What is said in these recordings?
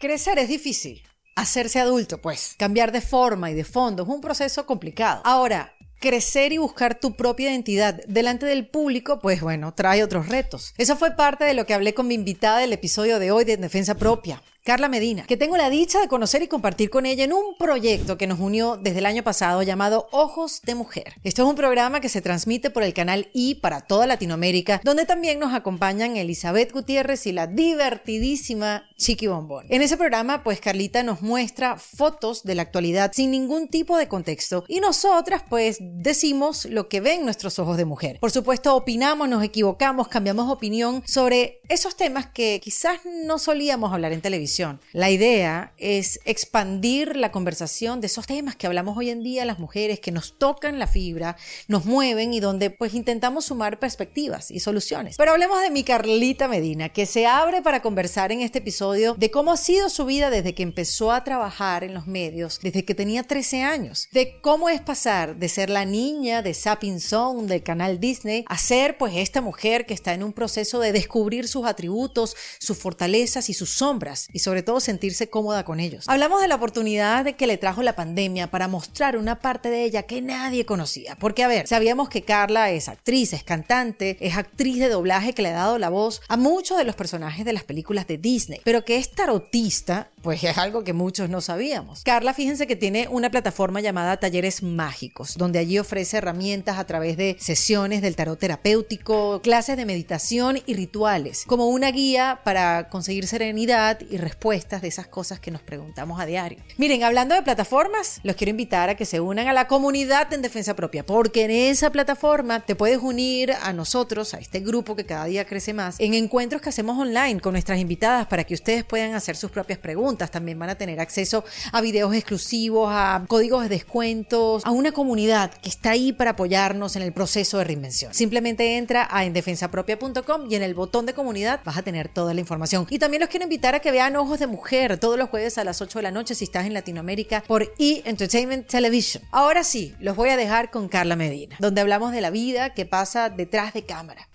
Crecer es difícil. Hacerse adulto, pues, cambiar de forma y de fondo es un proceso complicado. Ahora, crecer y buscar tu propia identidad delante del público, pues bueno, trae otros retos. Eso fue parte de lo que hablé con mi invitada del episodio de hoy de Defensa Propia. Carla Medina, que tengo la dicha de conocer y compartir con ella en un proyecto que nos unió desde el año pasado llamado Ojos de Mujer. Esto es un programa que se transmite por el canal I para toda Latinoamérica, donde también nos acompañan Elizabeth Gutiérrez y la divertidísima Chiqui Bombón. En ese programa, pues Carlita nos muestra fotos de la actualidad sin ningún tipo de contexto y nosotras pues decimos lo que ven nuestros ojos de mujer. Por supuesto, opinamos, nos equivocamos, cambiamos opinión sobre esos temas que quizás no solíamos hablar en televisión la idea es expandir la conversación de esos temas que hablamos hoy en día las mujeres, que nos tocan la fibra, nos mueven y donde pues intentamos sumar perspectivas y soluciones. Pero hablemos de mi Carlita Medina, que se abre para conversar en este episodio de cómo ha sido su vida desde que empezó a trabajar en los medios, desde que tenía 13 años, de cómo es pasar de ser la niña de Sapping Zone del canal Disney a ser pues esta mujer que está en un proceso de descubrir sus atributos, sus fortalezas y sus sombras y sobre todo sentirse cómoda con ellos. Hablamos de la oportunidad que le trajo la pandemia para mostrar una parte de ella que nadie conocía. Porque, a ver, sabíamos que Carla es actriz, es cantante, es actriz de doblaje que le ha dado la voz a muchos de los personajes de las películas de Disney, pero que es tarotista, pues es algo que muchos no sabíamos. Carla, fíjense que tiene una plataforma llamada Talleres Mágicos, donde allí ofrece herramientas a través de sesiones del tarot terapéutico, clases de meditación y rituales, como una guía para conseguir serenidad y respuestas de esas cosas que nos preguntamos a diario. Miren, hablando de plataformas, los quiero invitar a que se unan a la comunidad en defensa propia, porque en esa plataforma te puedes unir a nosotros, a este grupo que cada día crece más, en encuentros que hacemos online con nuestras invitadas para que ustedes puedan hacer sus propias preguntas. También van a tener acceso a videos exclusivos, a códigos de descuentos, a una comunidad que está ahí para apoyarnos en el proceso de reinvención. Simplemente entra a endefensapropia.com y en el botón de comunidad vas a tener toda la información. Y también los quiero invitar a que vean Ojos de Mujer todos los jueves a las 8 de la noche si estás en Latinoamérica por E! Entertainment Television. Ahora sí, los voy a dejar con Carla Medina, donde hablamos de la vida que pasa detrás de cámara.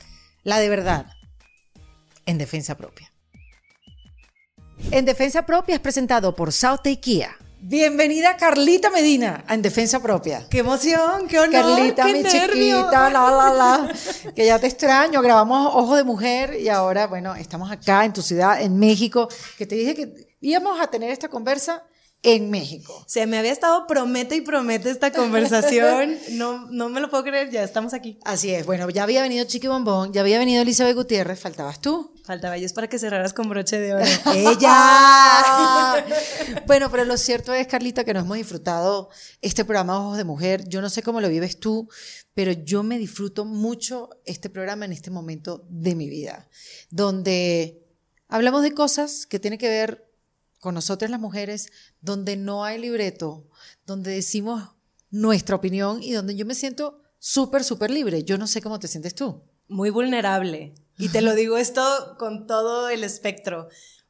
La de verdad. En defensa propia. En defensa propia es presentado por South Kia. Bienvenida Carlita Medina En Defensa Propia. ¡Qué emoción! ¡Qué honor! Carlita, qué mi nervio. chiquita, la, la, la. Que ya te extraño. Grabamos Ojo de Mujer y ahora, bueno, estamos acá en tu ciudad, en México, que te dije que íbamos a tener esta conversa en México. Se me había estado promete y promete esta conversación. No, no me lo puedo creer, ya estamos aquí. Así es. Bueno, ya había venido Chiqui Bombón, ya había venido Elizabeth Gutiérrez, faltabas tú. Faltaba yo es para que cerraras con broche de oro. ¡Ella! bueno, pero lo cierto es, Carlita, que nos hemos disfrutado este programa Ojos de Mujer. Yo no sé cómo lo vives tú, pero yo me disfruto mucho este programa en este momento de mi vida, donde hablamos de cosas que tienen que ver con nosotras las mujeres, donde no hay libreto, donde decimos nuestra opinión y donde yo me siento súper, súper libre. Yo no sé cómo te sientes tú. Muy vulnerable. Y te lo digo esto con todo el espectro,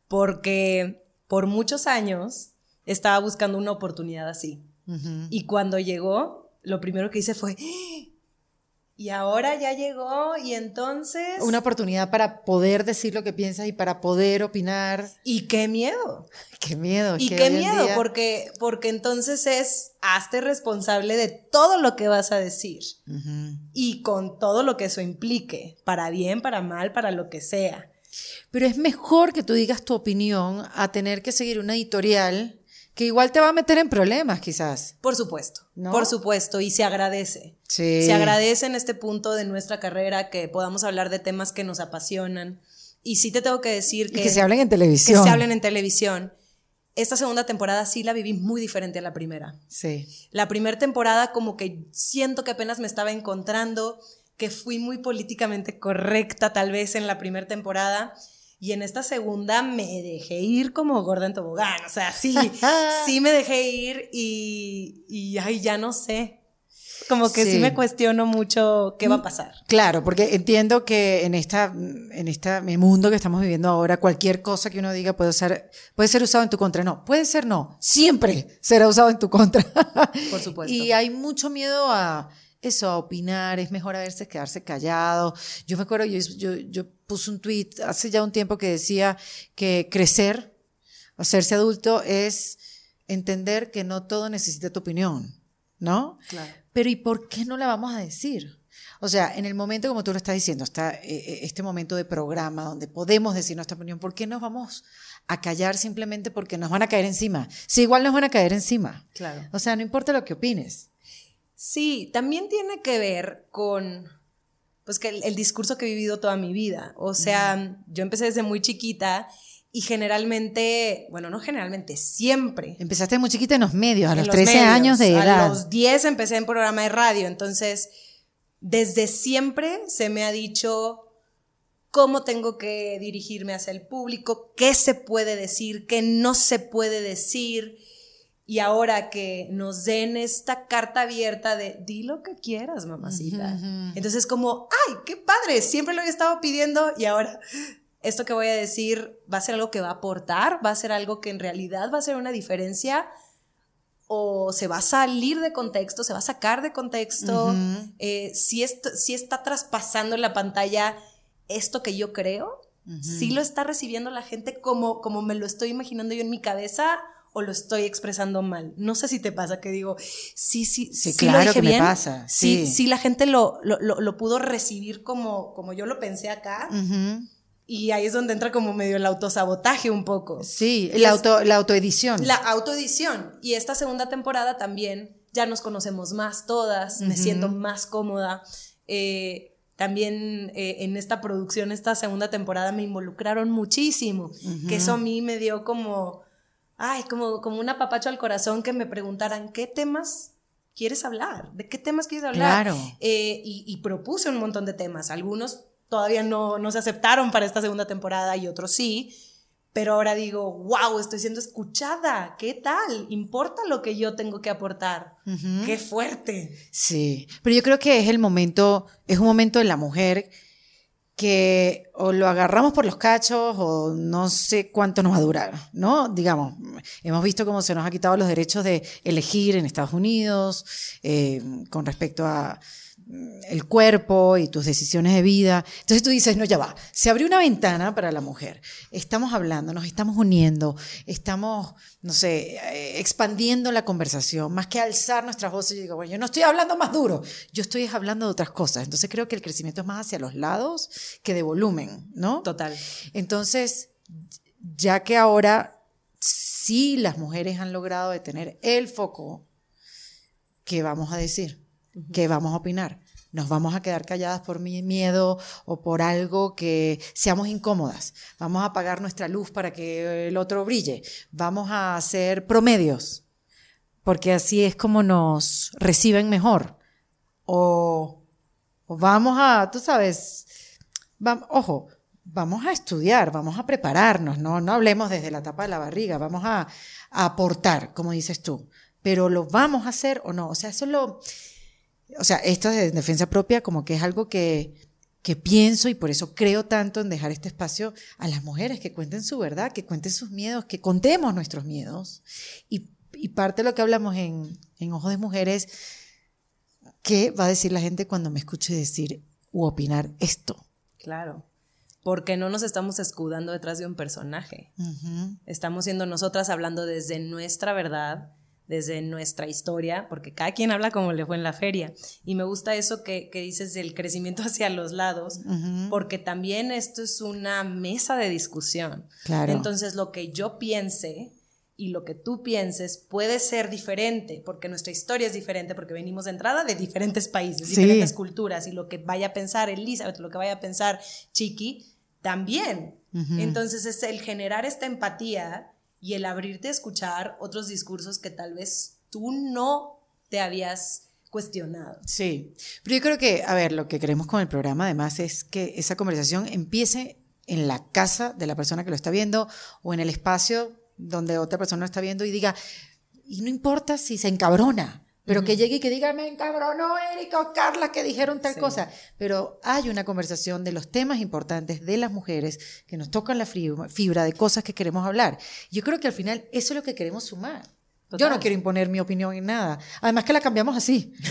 porque por muchos años estaba buscando una oportunidad así. Y cuando llegó, lo primero que hice fue. Y ahora ya llegó, y entonces... Una oportunidad para poder decir lo que piensas y para poder opinar. Y qué miedo. Qué miedo. Y qué miedo, día- porque, porque entonces es, hazte responsable de todo lo que vas a decir y con todo lo que eso implique, para bien, para mal, para lo que sea. Pero es mejor que tú digas tu opinión a tener que seguir una editorial que igual te va a meter en problemas, quizás. Por supuesto, ¿No? por supuesto, y se agradece. Sí. Se agradece en este punto de nuestra carrera que podamos hablar de temas que nos apasionan. Y sí te tengo que decir Y que, que se hablen en que televisión. se hablen en televisión. Esta segunda temporada sí la viví muy diferente a la primera. Sí. La primera temporada como que siento que apenas me estaba encontrando, que fui muy políticamente correcta tal vez en la primera temporada y en esta segunda me dejé ir como gorda en tobogán, o sea, sí, sí me dejé ir y, y ay, ya no sé. Como que sí. Sí. me cuestiono mucho qué va a pasar. Claro, porque entiendo que en esta, en el mundo que estamos viviendo ahora, cualquier cosa que uno diga puede ser, puede ser usado en tu contra. No, puede ser no. Siempre será usado en tu contra. Por supuesto. Y hay mucho miedo a eso, a opinar. Es mejor a veces quedarse callado. Yo me acuerdo, yo, yo, yo puse un tweet hace ya un tiempo que decía que crecer Hacerse adulto es entender que no todo necesita tu opinión, ¿no? Claro. Pero ¿y por qué no la vamos a decir? O sea, en el momento, como tú lo estás diciendo, está eh, eh, este momento de programa donde podemos decir nuestra opinión, ¿por qué nos vamos a callar simplemente porque nos van a caer encima? Si igual nos van a caer encima. Claro. O sea, no importa lo que opines. Sí, también tiene que ver con pues que el, el discurso que he vivido toda mi vida. O sea, yo empecé desde muy chiquita y generalmente, bueno, no generalmente, siempre. Empezaste muy chiquita en los medios, a los los 13 medios. años de edad. A los 10 empecé en programa de radio, entonces desde siempre se me ha dicho cómo tengo que dirigirme hacia el público, qué se puede decir, qué no se puede decir. Y ahora que nos den esta carta abierta de di lo que quieras, mamacita. Entonces como, ay, qué padre, siempre lo había estado pidiendo y ahora esto que voy a decir va a ser algo que va a aportar, va a ser algo que en realidad va a ser una diferencia o se va a salir de contexto, se va a sacar de contexto, eh, si, esto, si está traspasando en la pantalla esto que yo creo, si lo está recibiendo la gente como, como me lo estoy imaginando yo en mi cabeza o lo estoy expresando mal. No sé si te pasa que digo, sí, sí, Sí, sí, claro lo dije que me bien. pasa, Sí, sí. sí, la gente lo, lo, lo- lo pudo recibir como, como yo lo pensé acá. Ujú. Y ahí es donde entra como medio el autosabotaje un poco. Sí, la, auto, la autoedición. La autoedición. Y esta segunda temporada también ya nos conocemos más todas, me Ujú. siento más cómoda. Eh, también eh, en esta producción, esta segunda temporada, me involucraron muchísimo. Que eso a mí me dio como, ay, como, como un apapacho al corazón que me preguntaran, ¿qué temas quieres hablar? ¿De qué temas quieres hablar? Claro. Eh, y, y propuse un montón de temas. Algunos todavía no, no se aceptaron para esta segunda temporada y otros sí. Pero ahora digo, wow, estoy siendo escuchada. ¿Qué tal? ¿Importa lo que yo tengo que aportar? ¡Qué fuerte! Sí, pero yo creo que es el momento, es un momento de la mujer que o lo agarramos por los cachos o no sé cuánto nos va a durar, ¿no? Digamos, hemos visto cómo se nos ha quitado los derechos de elegir en Estados Unidos eh, con respecto a el cuerpo y tus decisiones de vida. Entonces tú dices, no, ya va, se abrió una ventana para la mujer. Estamos hablando, nos estamos uniendo, estamos, no sé, eh, expandiendo la conversación, más que alzar nuestras voces. Yo digo, bueno, yo no estoy hablando más duro, yo estoy hablando de otras cosas. Entonces creo que el crecimiento es más hacia los lados que de volumen, ¿no? Total. Entonces, ya que ahora sí las mujeres han logrado detener el foco, ¿qué vamos a decir? ¿Qué vamos a opinar? ¿Nos vamos a quedar calladas por mi miedo o por algo que seamos incómodas? ¿Vamos a apagar nuestra luz para que el otro brille? ¿Vamos a hacer promedios? Porque así es como nos reciben mejor. O, vamos a, tú sabes, vam- ojo, vamos a estudiar, vamos a prepararnos, no, no hablemos desde la tapa de la barriga, vamos a, a aportar, como dices tú, pero lo vamos a hacer o no, o sea, eso lo, o sea, esto de defensa propia como que es algo que, que pienso y por eso creo tanto en dejar este espacio a las mujeres que cuenten su verdad, que cuenten sus miedos, que contemos nuestros miedos. Y, y parte de lo que hablamos en, en Ojos de Mujeres, ¿qué va a decir la gente cuando me escuche decir u opinar esto? Claro. Porque no nos estamos escudando detrás de un personaje. Estamos siendo nosotras hablando desde nuestra verdad, desde nuestra historia, porque cada quien habla como le fue en la feria. Y me gusta eso que, que dices del crecimiento hacia los lados, porque también esto es una mesa de discusión. Claro. Entonces, lo que yo piense y lo que tú pienses puede ser diferente, porque nuestra historia es diferente, porque venimos de entrada de diferentes países, Sí. diferentes culturas, y lo que vaya a pensar Elizabeth, lo que vaya a pensar Chiqui, también. Entonces, es el generar esta empatía y el abrirte a escuchar otros discursos que tal vez tú no te habías cuestionado. Sí, pero yo creo que, a ver, lo que queremos con el programa además es que esa conversación empiece en la casa de la persona que lo está viendo o en el espacio donde otra persona lo está viendo y diga, y no importa si se encabrona, pero que llegue y que diga, me encabronó Erika o Carla que dijeron tal Sí. cosa. Pero hay una conversación de los temas importantes de las mujeres que nos tocan la fibra de cosas que queremos hablar. Yo creo que al final eso es lo que queremos sumar. Yo Total. no quiero imponer mi opinión en nada. Además que la cambiamos así.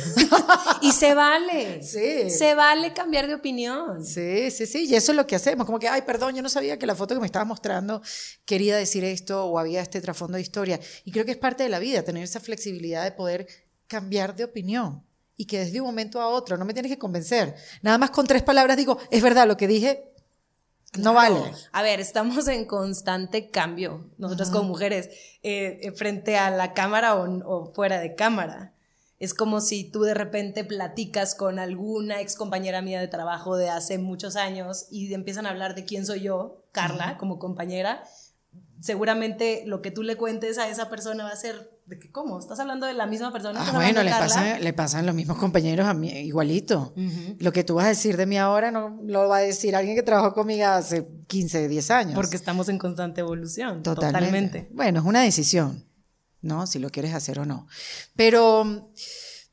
Y se vale. Sí. Se vale cambiar de opinión. Sí, sí, sí, y eso es lo que hacemos, como que, ay, perdón, yo no sabía que la foto que me estabas mostrando quería decir esto o había este trasfondo de historia. Y creo que es parte de la vida, tener esa flexibilidad de poder cambiar de opinión y que desde un momento a otro no me tienes que convencer. Nada más con tres palabras digo, es verdad, lo que dije no vale. A ver, estamos en constante cambio, nosotras como mujeres, eh, eh, frente a la cámara o, fuera de cámara. Es como si tú de repente platicas con alguna ex compañera mía de trabajo de hace muchos años y empiezan a hablar de quién soy yo, Carla, como compañera. Seguramente lo que tú le cuentes a esa persona va a ser ¿De qué cómo? ¿Estás hablando de la misma persona? Ah, bueno, le, pasa, le pasan los mismos compañeros a mí, igualito. Lo que tú vas a decir de mí ahora no lo va a decir alguien que trabajó conmigo hace 15, 10 años. Porque estamos en constante evolución. Totalmente. Bueno, es una decisión, ¿no? Si lo quieres hacer o no. Pero,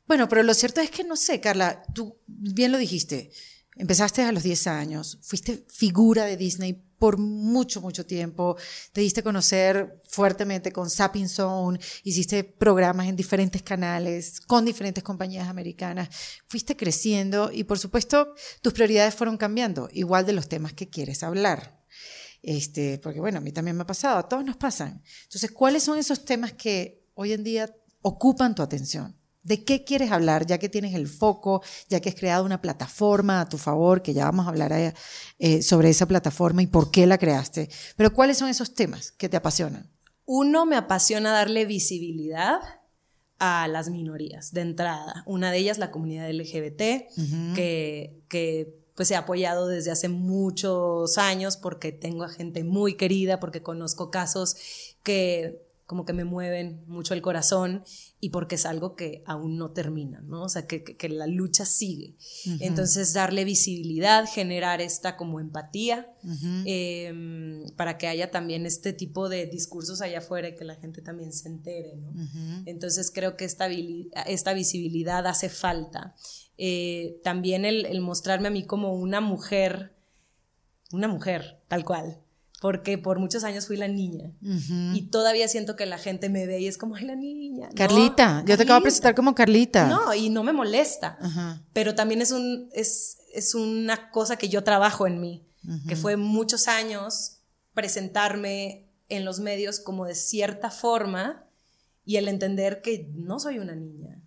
bueno, pero lo cierto es que no sé, Carla, tú bien lo dijiste. Empezaste a los 10 años, fuiste figura de Disney por mucho, mucho tiempo. Te diste a conocer fuertemente con Sapping Zone, hiciste programas en diferentes canales, con diferentes compañías americanas. Fuiste creciendo y, por supuesto, tus prioridades fueron cambiando, igual de los temas que quieres hablar. Este, porque, bueno, a mí también me ha pasado, a todos nos pasan. Entonces, ¿cuáles son esos temas que hoy en día ocupan tu atención? ¿De qué quieres hablar ya que tienes el foco, ya que has creado una plataforma a tu favor, que ya vamos a hablar eh, eh, sobre esa plataforma y por qué la creaste? Pero ¿cuáles son esos temas que te apasionan? Uno, me apasiona darle visibilidad a las minorías de entrada. Una de ellas, la comunidad LGBT, que, que pues he apoyado desde hace muchos años porque tengo a gente muy querida, porque conozco casos que como que me mueven mucho el corazón y porque es algo que aún no termina, ¿no? O sea, que, que, la lucha sigue. Entonces, darle visibilidad, generar esta como empatía, em, para que haya también este tipo de discursos allá afuera y que la gente también se entere, ¿no? Entonces, creo que esta, esta visibilidad hace falta. Eh, también el, el mostrarme a mí como una mujer, una mujer, tal cual, porque por muchos años fui la niña y todavía siento que la gente me ve y es como, ay, la niña. Carlita, yo te acabo de presentar como Carlita. No, y no me molesta, pero también es, un, es, es, una cosa que yo trabajo en mí, que fue muchos años presentarme en los medios como de cierta forma y el entender que no soy una niña.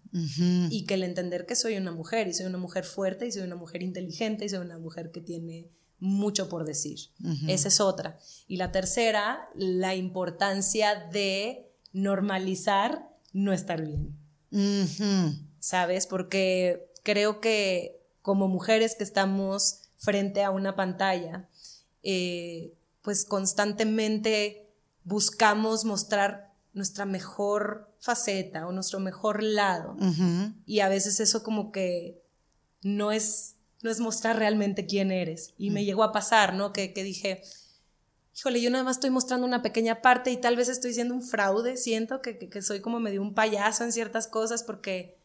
Y que el entender que soy una mujer y soy una mujer fuerte y soy una mujer inteligente y soy una mujer que tiene mucho por decir. Esa es otra. Y la tercera, la importancia de normalizar no estar bien. ¿Sabes? Porque creo que como mujeres que estamos frente a una pantalla, eh, pues constantemente buscamos mostrar nuestra mejor faceta o nuestro mejor lado. Y a veces eso como que no es no es mostrar realmente quién eres. Y me mm. llegó a pasar, ¿no? Que, dije, híjole, yo nada más estoy mostrando una pequeña parte y tal vez estoy siendo un fraude, siento que, soy como medio un payaso en ciertas cosas porque,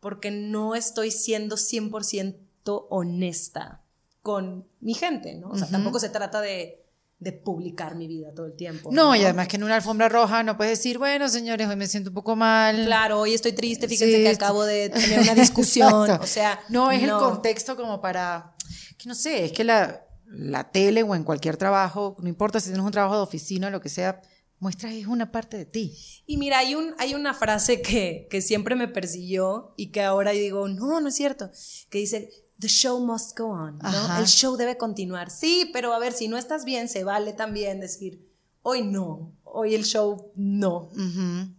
porque no estoy siendo 100% honesta con mi gente, ¿no? O sea, tampoco se trata de de publicar mi vida todo el tiempo. No, y además que en una alfombra roja no puedes decir, bueno, señores, hoy me siento un poco mal. Claro, hoy estoy triste, fíjense que acabo de tener una discusión. o sea, no es el contexto como para, que no sé, es que la, la tele o en cualquier trabajo, no importa si tienes un trabajo de oficina o lo que sea, muestras es una parte de ti. Y mira, hay, un, hay una frase que, que siempre me persiguió y que ahora digo, no, no es cierto, que dice, the show must go on, ¿no? El show debe continuar. Sí, pero a ver, si no estás bien, se vale también decir, hoy no, hoy el show no.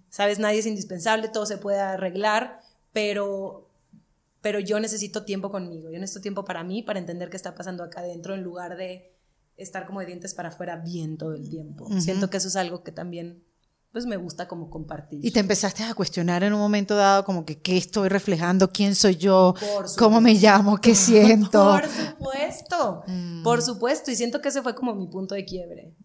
Sabes, nadie es indispensable, todo se puede arreglar, pero, pero yo necesito tiempo conmigo, yo necesito tiempo para mí, para entender qué está pasando acá adentro, en lugar de estar como de dientes para afuera bien todo el tiempo. Siento que eso es algo que también pues me gusta como compartir. Y te empezaste a cuestionar en un momento dado como que qué estoy reflejando, quién soy yo, cómo me llamo, qué siento. Por supuesto, mm. por supuesto. Y siento que ese fue como mi punto de quiebre.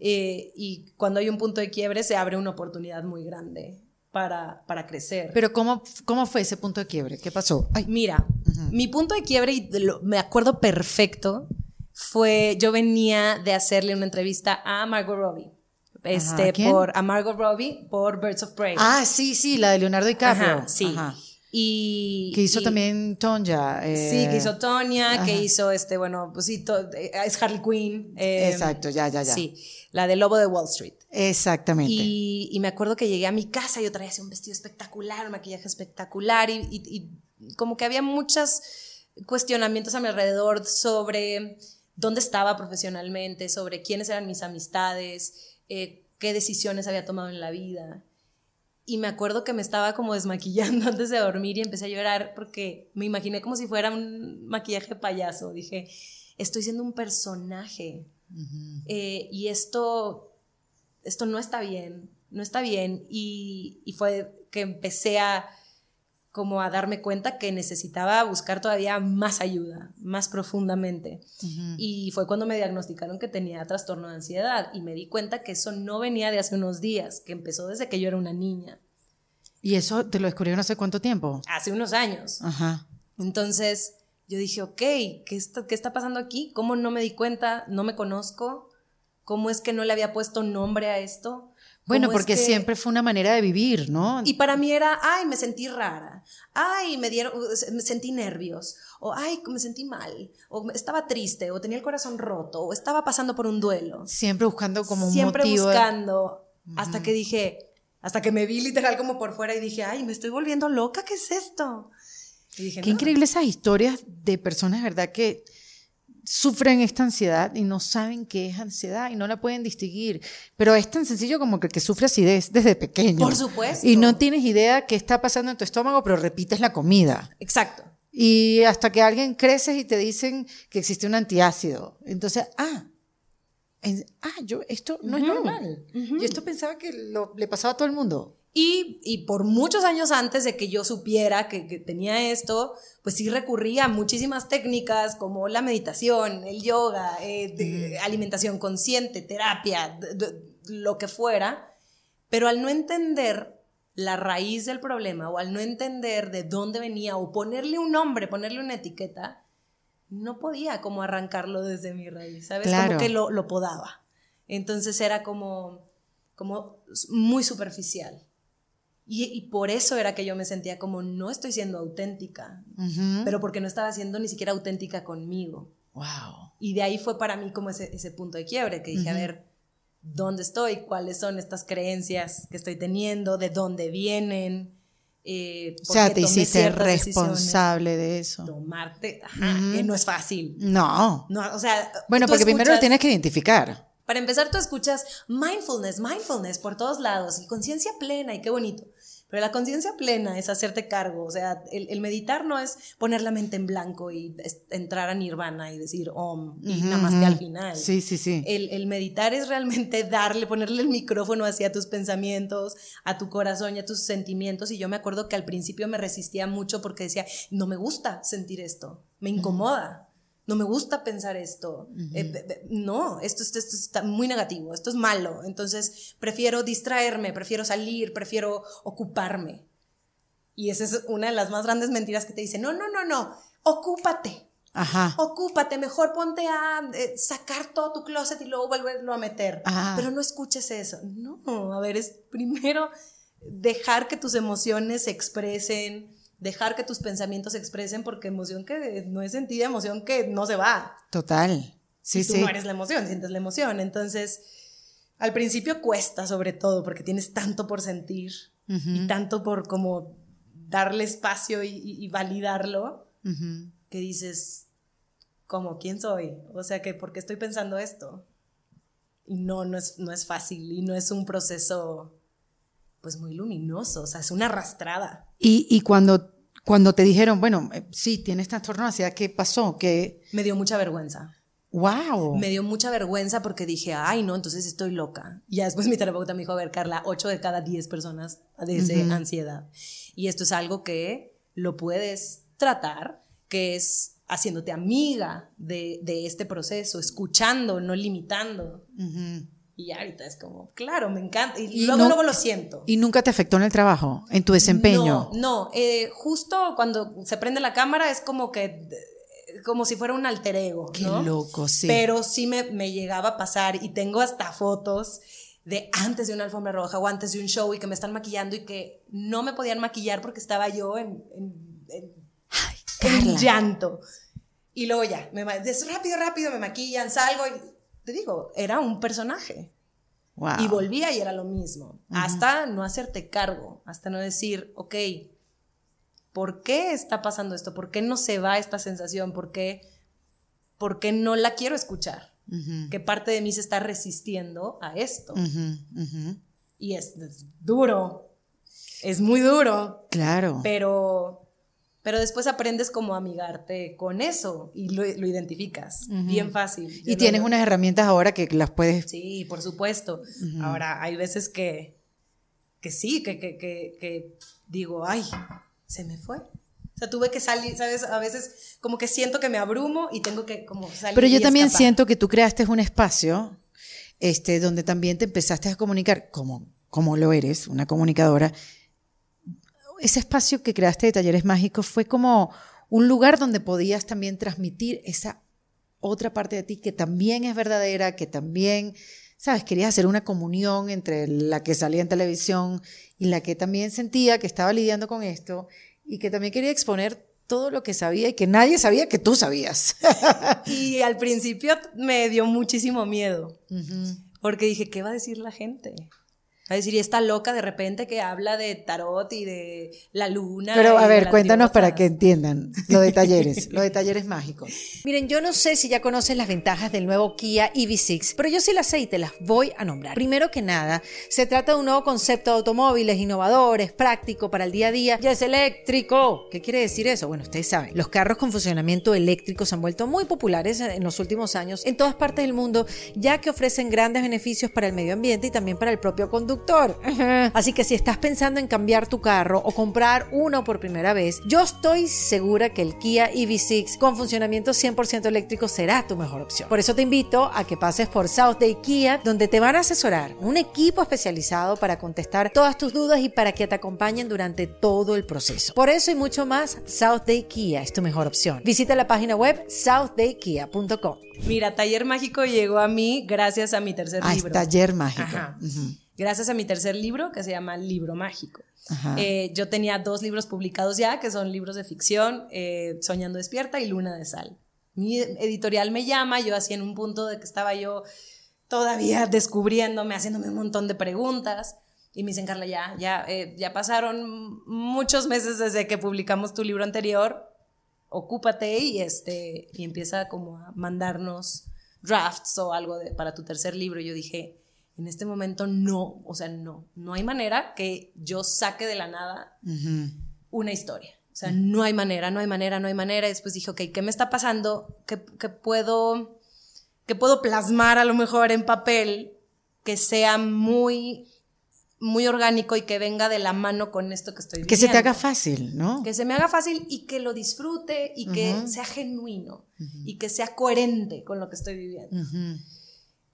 Eh, y cuando hay un punto de quiebre se abre una oportunidad muy grande para, para crecer. Pero ¿cómo, ¿cómo fue ese punto de quiebre? ¿Qué pasó? Ay. Mira, mi punto de quiebre, y me acuerdo perfecto, fue, yo venía de hacerle una entrevista a Margot Robbie este, por a Margot Robbie por Birds of Prey. Ah, sí, sí, la de Leonardo DiCaprio. sí. Y, que hizo y- también Tonja. eh, Sí, que hizo Tonya, ajá. que hizo este, bueno, pues sí, to- eh, es Harley Quinn. eh, Exacto, ya, ya, ya. Sí, la de Lobo de Wall Street. Exactamente. Y, y me acuerdo que llegué a mi casa y yo traía así un vestido espectacular, un maquillaje espectacular y- y como que había muchos cuestionamientos a mi alrededor sobre dónde estaba profesionalmente, sobre quiénes eran mis amistades, eh, qué decisiones había tomado en la vida. Y me acuerdo que me estaba como desmaquillando antes de dormir y empecé a llorar porque me imaginé como si fuera un maquillaje payaso. Dije, estoy siendo un personaje. Eh, y esto, esto no está bien, no está bien. Y, y fue que empecé a como a darme cuenta que necesitaba buscar todavía más ayuda, más profundamente. Y fue cuando me diagnosticaron que tenía trastorno de ansiedad y me di cuenta que eso no venía de hace unos días, que empezó desde que yo era una niña, ¿Y eso te lo descubrieron hace cuánto tiempo? hace unos años. Ajá. Entonces yo dije, ok, ¿qué está, ¿qué está pasando aquí? ¿Cómo no me di cuenta? ¿No me conozco? ¿Cómo es que no le había puesto nombre a esto? Bueno, ¿Cómo es porque que- siempre fue una manera de vivir, ¿no? Y para mí era, ay, me sentí rara, ay, me dieron, me sentí nervios, o ay, me sentí mal, o estaba triste, o tenía el corazón roto, o estaba pasando por un duelo. Siempre buscando como un Siempre motivo. de- buscando, hasta que dije, hasta que me vi literal como por fuera y dije, ay, me estoy volviendo loca, ¿qué es esto? Y dije, Qué "No". increíble esas historias de personas, ¿verdad? Que sufren esta ansiedad y no saben qué es ansiedad y no la pueden distinguir. Pero es tan sencillo como que, que sufre acidez desde pequeño. Por supuesto. Y no tienes idea qué está pasando en tu estómago, pero repites la comida. Exacto. Y hasta que alguien creces y te dicen que existe un antiácido. Entonces, ah, en- ah, yo, esto no es normal. Yo esto pensaba que lo- le pasaba a todo el mundo. Y, y por muchos años antes de que yo supiera que, que tenía esto, pues sí recurría a muchísimas técnicas como la meditación, el yoga, eh, de- alimentación consciente, terapia, lo que fuera, pero al no entender la raíz del problema o al no entender de dónde venía o ponerle un nombre, ponerle una etiqueta, no podía como arrancarlo desde mi raíz, ¿sabes? Claro. Como que lo, lo podaba. Entonces era como, como muy superficial. Y, y por eso era que yo me sentía como no estoy siendo auténtica, pero porque no estaba siendo ni siquiera auténtica conmigo. wow. Y de ahí fue para mí como ese, ese punto de quiebre, que dije, a ver, ¿dónde estoy? ¿Cuáles son estas creencias que estoy teniendo? ¿De dónde vienen? Eh, O ¿por sea, te hiciste responsable de eso. Tomarte, ajá, que no es fácil. No. No, o sea, Bueno, porque primero lo tienes que identificar. Para empezar, tú escuchas mindfulness, mindfulness por todos lados y conciencia plena y qué bonito. Pero la conciencia plena es hacerte cargo, o sea, el, el meditar no es poner la mente en blanco y es- entrar a nirvana y decir om y namaste ujú. al final. Sí, sí, sí. El, el meditar es realmente darle, ponerle el micrófono hacia tus pensamientos, a tu corazón y a tus sentimientos. Y yo me acuerdo que al principio me resistía mucho porque decía, no me gusta sentir esto, me incomoda. No me gusta pensar esto. Eh, no, esto, esto, esto está muy negativo, esto es malo. Entonces prefiero distraerme, prefiero salir, prefiero ocuparme. Y esa es una de las más grandes mentiras que te dicen, no, no, no, no, ocúpate. Ajá. Ocúpate, mejor ponte a eh, sacar todo tu closet y luego volverlo a meter. Ah. Pero no escuches eso. No, a ver, es primero dejar que tus emociones se expresen, dejar que tus pensamientos se expresen, porque emoción que no es sentida, emoción que no se va. Total. Sí, y tú sí. no eres la emoción, sientes la emoción. Entonces, al principio cuesta sobre todo, porque tienes tanto por sentir y tanto por como darle espacio y, y- y validarlo que dices, ¿cómo? ¿Quién soy? O sea, que ¿por qué estoy pensando esto? Y no, no es, no es fácil y no es un proceso pues muy luminoso, o sea, es una arrastrada. Y, y cuando, cuando te dijeron, bueno, eh, sí, tienes trastorno de ansiedad, ¿qué pasó? ¿Qué? Me dio mucha vergüenza. ¡Wow! Me dio mucha vergüenza porque dije, ay, no, entonces estoy loca. Y ya después mi terapeuta me dijo, a ver, Carla, 8 de cada 10 personas padece ansiedad. Y esto es algo que lo puedes tratar, que es haciéndote amiga de, de este proceso, escuchando, no limitando. Ujú. Y ya ahorita es como, claro, me encanta. Y, Y luego, no- luego lo siento. ¿Y nunca te afectó en el trabajo, en tu desempeño? No, no, eh, justo cuando se prende la cámara es como que, eh, como si fuera un alter ego, Qué ¿no? loco, sí. Pero sí me, me llegaba a pasar y tengo hasta fotos de antes de una alfombra roja o antes de un show y que me están maquillando y que no me podían maquillar porque estaba yo en, en, en, en llanto. Y luego ya, me, rápido, rápido, me maquillan, salgo y te digo, era un personaje. Y volvía y era lo mismo. Hasta no hacerte cargo, hasta no decir, ok, ¿por qué está pasando esto? ¿Por qué no se va esta sensación? ¿Por qué, por qué no la quiero escuchar? ¿Qué parte de mí se está resistiendo a esto? Y es, duro, es muy duro. Claro. Pero pero después aprendes como a amigarte con eso y lo, identificas. Bien fácil. Y tienes unas herramientas ahora que las puedes... Sí, por supuesto. Ahora, hay veces que, que sí, que, que, que, digo, ay, se me fue. O sea, tuve que salir, ¿sabes? A veces como que siento que me abrumo y tengo que como salir. Pero yo también siento que tú creaste un espacio este, donde también te empezaste a comunicar como, como lo eres, una comunicadora, ese espacio que creaste de talleres mágicos fue como un lugar donde podías también transmitir esa otra parte de ti que también es verdadera, que también, sabes, querías hacer una comunión entre la que salía en televisión y la que también sentía que estaba lidiando con esto y que también quería exponer todo lo que sabía y que nadie sabía que tú sabías. y al principio me dio muchísimo miedo, porque dije, ¿qué va a decir la gente? A decir, y está loca de repente que habla de tarot y de la luna. Pero a ver, cuéntanos para que entiendan lo de talleres, lo de talleres mágicos. Miren, yo no sé si ya conocen las ventajas del nuevo Kia EV6, pero yo sí las sé y te las voy a nombrar. Primero que nada, se trata de un nuevo concepto de automóviles innovadores, práctico para el día a día. Ya es eléctrico. ¿Qué quiere decir eso? Bueno, ustedes saben, los carros con funcionamiento eléctrico se han vuelto muy populares en los últimos años en todas partes del mundo, ya que ofrecen grandes beneficios para el medio ambiente y también para el propio conductor Así que si estás pensando en cambiar tu carro o comprar uno por primera vez, yo estoy segura que el Kia EV6 con funcionamiento 100% eléctrico será tu mejor opción. Por eso te invito a que pases por South Day Kia, donde te van a asesorar un equipo especializado para contestar todas tus dudas y para que te acompañen durante todo el proceso. Por eso y mucho más, South Day Kia es tu mejor opción. Visita la página web southdaykia.com. Mira, Taller Mágico llegó a mí gracias a mi tercer ah, libro. Taller Mágico gracias a mi tercer libro que se llama Libro Mágico. Eh, yo tenía dos libros publicados ya, que son libros de ficción, eh, Soñando Despierta y Luna de Sal. Mi editorial me llama, yo así en un punto de que estaba yo todavía descubriéndome, haciéndome un montón de preguntas. Y me dicen, Carla, ya, ya, eh, ya pasaron muchos meses desde que publicamos tu libro anterior, ocúpate y, este, y empieza como a mandarnos drafts o algo de, para tu tercer libro. Y yo dije, en este momento no, o sea, no, no hay manera que yo saque de la nada una historia. O sea, no hay manera, no hay manera, no hay manera. Y después dije, ok, ¿qué me está pasando? ¿Qué, puedo, qué puedo plasmar a lo mejor en papel que sea muy, muy orgánico y que venga de la mano con esto que estoy viviendo? Que se te haga fácil, ¿no? Que se me haga fácil y que lo disfrute y que sea genuino y que sea coherente con lo que estoy viviendo.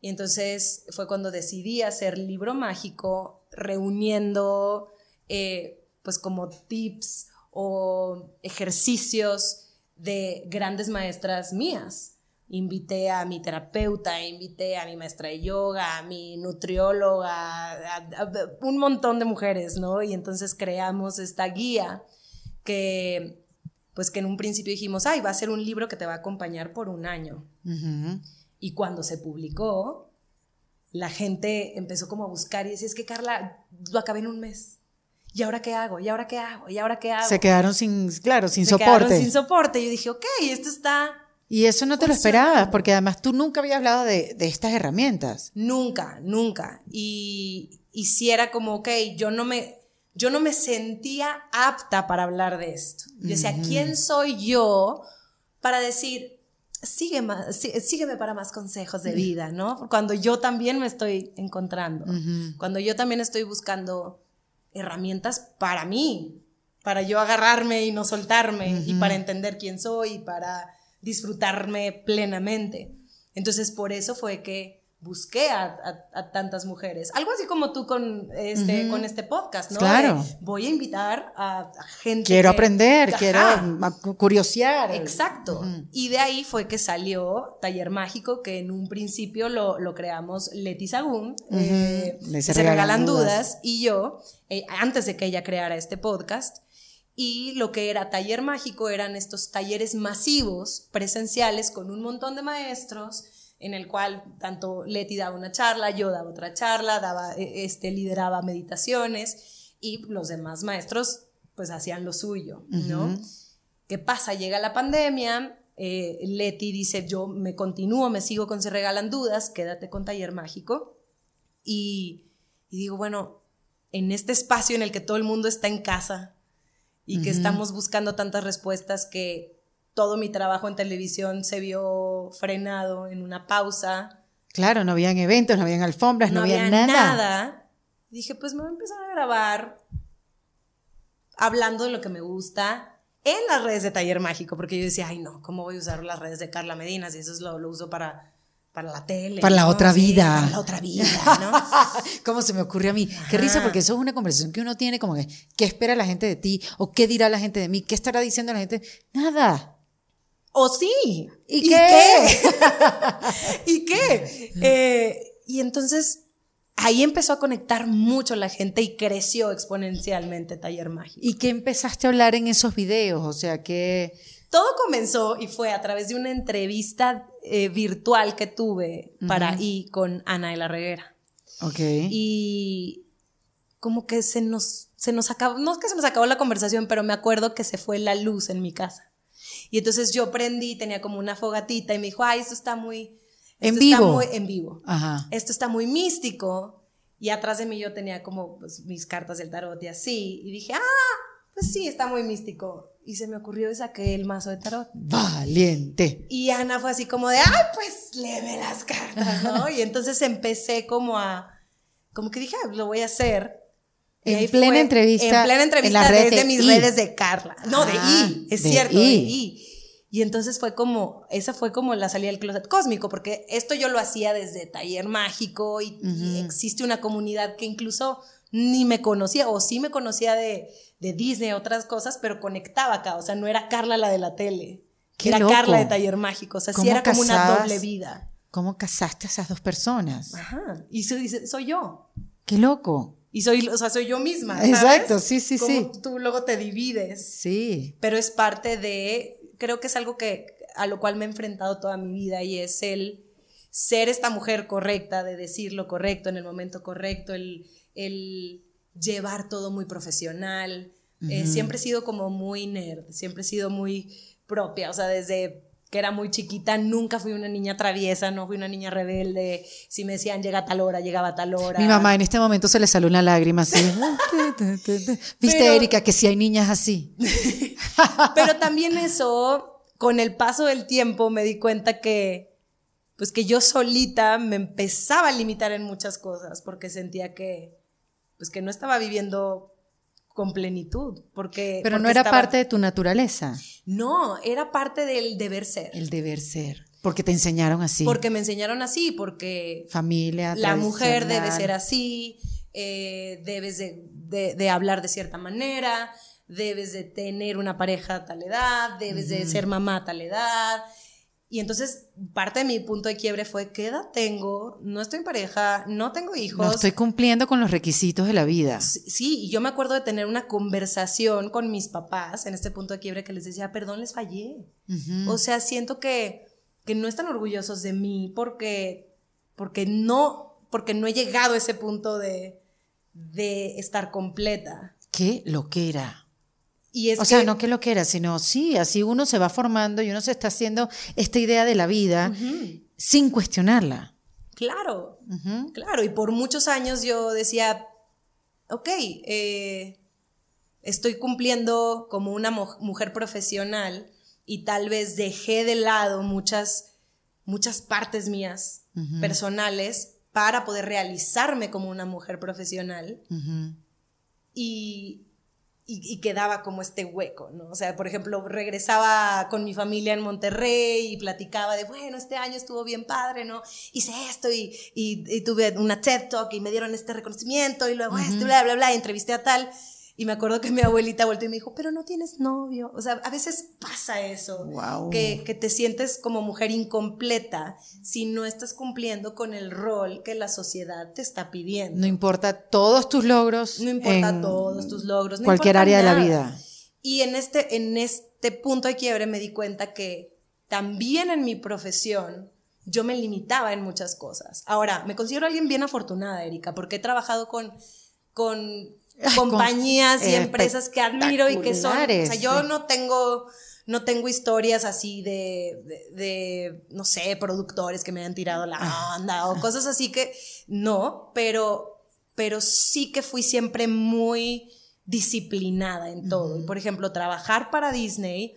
Y entonces fue cuando decidí hacer libro mágico, reuniendo eh, pues como tips o ejercicios de grandes maestras mías. Invité a mi terapeuta, invité a mi maestra de yoga, a mi nutrióloga, a, un montón de mujeres, ¿no? Y entonces creamos esta guía que, pues que en un principio dijimos, ay, va a ser un libro que te va a acompañar por un año. Y cuando se publicó, la gente empezó como a buscar y decía, es que Carla, lo acabé en un mes. ¿Y ahora qué hago? ¿Y ahora qué hago? ¿Y ahora qué hago? Se quedaron sin, claro, sin se soporte. Quedaron sin soporte. Yo dije, ok, esto está... Y eso no te lo esperabas, porque además tú nunca habías hablado de, estas herramientas. Nunca, nunca. Y, y si era como, ok, yo no me, yo no me sentía apta para hablar de esto. Yo decía, ¿quién soy yo para decir, sígueme para más consejos de vida, ¿no? Cuando yo también me estoy encontrando, cuando yo también estoy buscando herramientas para mí, para yo agarrarme y no soltarme, y para entender quién soy, y para disfrutarme plenamente. Entonces, por eso fue que busqué a, tantas mujeres. Algo así como tú con este, con este podcast, ¿no? Claro. voy a invitar a, gente. Quiero aprender, quiero curiosear. Exacto. Y de ahí fue que salió Taller Mágico, que en un principio lo, creamos Leti Sagún, eh, se, regalan, dudas. y yo, eh, antes de que ella creara este podcast. Y lo que era taller mágico eran estos talleres masivos, presenciales, con un montón de maestros, en el cual tanto Leti daba una charla, yo daba otra charla, daba, e, este, lideraba meditaciones y los demás maestros pues hacían lo suyo, ¿no? ¿Qué pasa? Llega la pandemia, eh, Leti dice, yo me continúo, me sigo con Se Regalan Dudas, quédate con Taller Mágico. Y, y, digo, bueno, en este espacio en el que todo el mundo está en casa y que estamos buscando tantas respuestas que todo mi trabajo en televisión se vio frenado en una pausa. Claro, no habían eventos, no habían alfombras, no, había, nada. nada. Dije, pues me voy a empezar a grabar hablando de lo que me gusta en las redes de Taller Mágico, porque yo decía, ay no, ¿cómo voy a usar las redes de Carla Medina si eso es lo, lo uso para, para la tele? Para la otra vida. para la otra vida, ¿no? ¿Cómo se me ocurre a mí? Qué risa, porque eso es una conversación que uno tiene como que, ¿qué espera la gente de ti? ¿O qué dirá la gente de mí? ¿Qué estará diciendo la gente? Nada. ¿O sí? ¿Y, qué? ¿Y qué? Eh, y entonces ahí empezó a conectar mucho la gente y creció exponencialmente Taller Mágico. ¿Y qué empezaste a hablar en esos videos? O sea, que... Todo comenzó y fue a través de una entrevista eh, virtual que tuve para y con Ana de la Reguera. Ok. Y como que se nos, se nos acabó, no es que se nos acabó la conversación, pero me acuerdo que se fue la luz en mi casa. Y entonces yo prendí, tenía como una fogatita y me dijo, ay, esto está muy... en vivo. en vivo. Ajá. Esto está muy místico. Y atrás de mí yo tenía como pues, mis cartas del tarot y así. Y dije, ah, pues sí, está muy místico. Y se me ocurrió y saqué el mazo de tarot. Valiente. Y Ana fue así como de, ay, pues léeme las cartas, ¿no? y entonces empecé como a, como que dije, lo voy a hacer. En plena entrevista. En plena entrevista desde mis redes de Carla. No, de ah, I, es cierto, de I. Y entonces fue como, esa fue como la salida del closet cósmico, porque esto yo lo hacía desde taller mágico y, existe una comunidad que incluso ni me conocía, o sí me conocía de, de Disney, otras cosas, pero conectaba acá, o sea, no era Carla la de la tele, que era Carla de taller mágico, o sea, sí era como una doble vida. ¿Cómo casaste a esas dos personas? Ajá, y soy, soy yo. Qué loco. Y soy, o sea, soy yo misma. ¿sabes? Exacto, sí, sí, sí. Tú luego te divides. Sí. Pero es parte de, creo que es algo que, a lo cual me he enfrentado toda mi vida y es el ser esta mujer correcta, de decir lo correcto en el momento correcto, el, el llevar todo muy profesional. Eh, siempre he sido como muy nerd, siempre he sido muy propia, o sea, desde que era muy chiquita, nunca fui una niña traviesa, no fui una niña rebelde. Si me decían llega a tal hora, llegaba a tal hora. Mi mamá en este momento se le salió una lágrima así. Viste, Erika, que si hay niñas así. Pero también eso, con el paso del tiempo, me di cuenta que, pues que yo solita me empezaba a limitar en muchas cosas porque sentía que, pues que no estaba viviendo con plenitud, porque... Pero no era parte de tu naturaleza. No, era parte del deber ser. El deber ser. Porque te enseñaron así. Porque me enseñaron así, porque... Familia. La mujer debe ser así, eh, debes de, de, hablar de cierta manera, debes de tener una pareja a tal edad, debes de ser mamá a tal edad, y entonces parte de mi punto de quiebre fue, ¿qué edad tengo? No estoy en pareja, no tengo hijos. No estoy cumpliendo con los requisitos de la vida. Sí, y yo me acuerdo de tener una conversación con mis papás en este punto de quiebre que les decía, perdón, les fallé. O sea, siento que, que no están orgullosos de mí porque, porque, no, porque no he llegado a ese punto de, de estar completa. ¿Qué lo que era? O sea, no que lo quiera, sino sí, así uno se va formando y uno se está haciendo esta idea de la vida sin cuestionarla. Claro, claro. Y por muchos años yo decía, ok, eh, estoy cumpliendo como una mujer profesional y tal vez dejé de lado muchas, muchas partes mías personales para poder realizarme como una mujer profesional. Y y, quedaba como este hueco, ¿no? O sea, por ejemplo, regresaba con mi familia en Monterrey y platicaba de, bueno, este año estuvo bien padre, ¿no? Hice esto y, y, tuve una TED Talk y me dieron este reconocimiento y luego esto, bla, bla, bla, y entrevisté a tal. Y me acuerdo que mi abuelita volteó y me dijo, pero no tienes novio. O sea, a veces pasa eso, que, que, te sientes como mujer incompleta si no estás cumpliendo con el rol que la sociedad te está pidiendo. No importa todos tus logros. No importa todos tus logros. No cualquier área de la vida. Y en este, en este punto de quiebre me di cuenta que también en mi profesión yo me limitaba en muchas cosas. Ahora, me considero alguien bien afortunada, Erika, porque he trabajado con, con compañías y empresas que admiro y que son, o sea, yo no tengo no tengo historias así de, de, no sé, productores que me han tirado la ah. onda o cosas así que no, pero, pero sí que fui siempre muy disciplinada en todo. Y por ejemplo, trabajar para Disney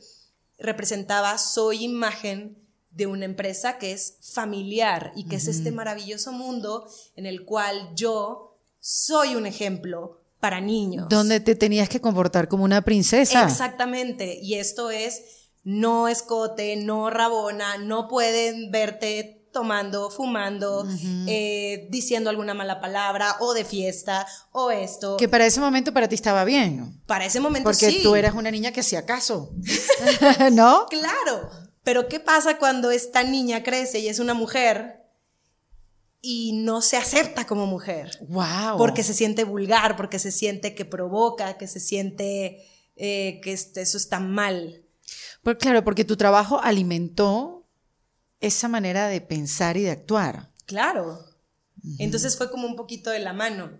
representaba, soy imagen de una empresa que es familiar y que es este maravilloso mundo en el cual yo soy un ejemplo para niños. Donde te tenías que comportar como una princesa. Exactamente. Y esto es no escote, no rabona, no pueden verte tomando, fumando, eh, diciendo alguna mala palabra o de fiesta o esto. Que para ese momento para ti estaba bien. Para ese momento sí. Porque tú eras una niña que hacía caso. ¿No? Claro. Pero ¿qué pasa cuando esta niña crece y es una mujer y no se acepta como mujer. Wow. Porque se siente vulgar, porque se siente que provoca, que se siente eh, que eso está mal. Pues claro, porque tu trabajo alimentó esa manera de pensar y de actuar. Claro. Entonces fue como un poquito de la mano.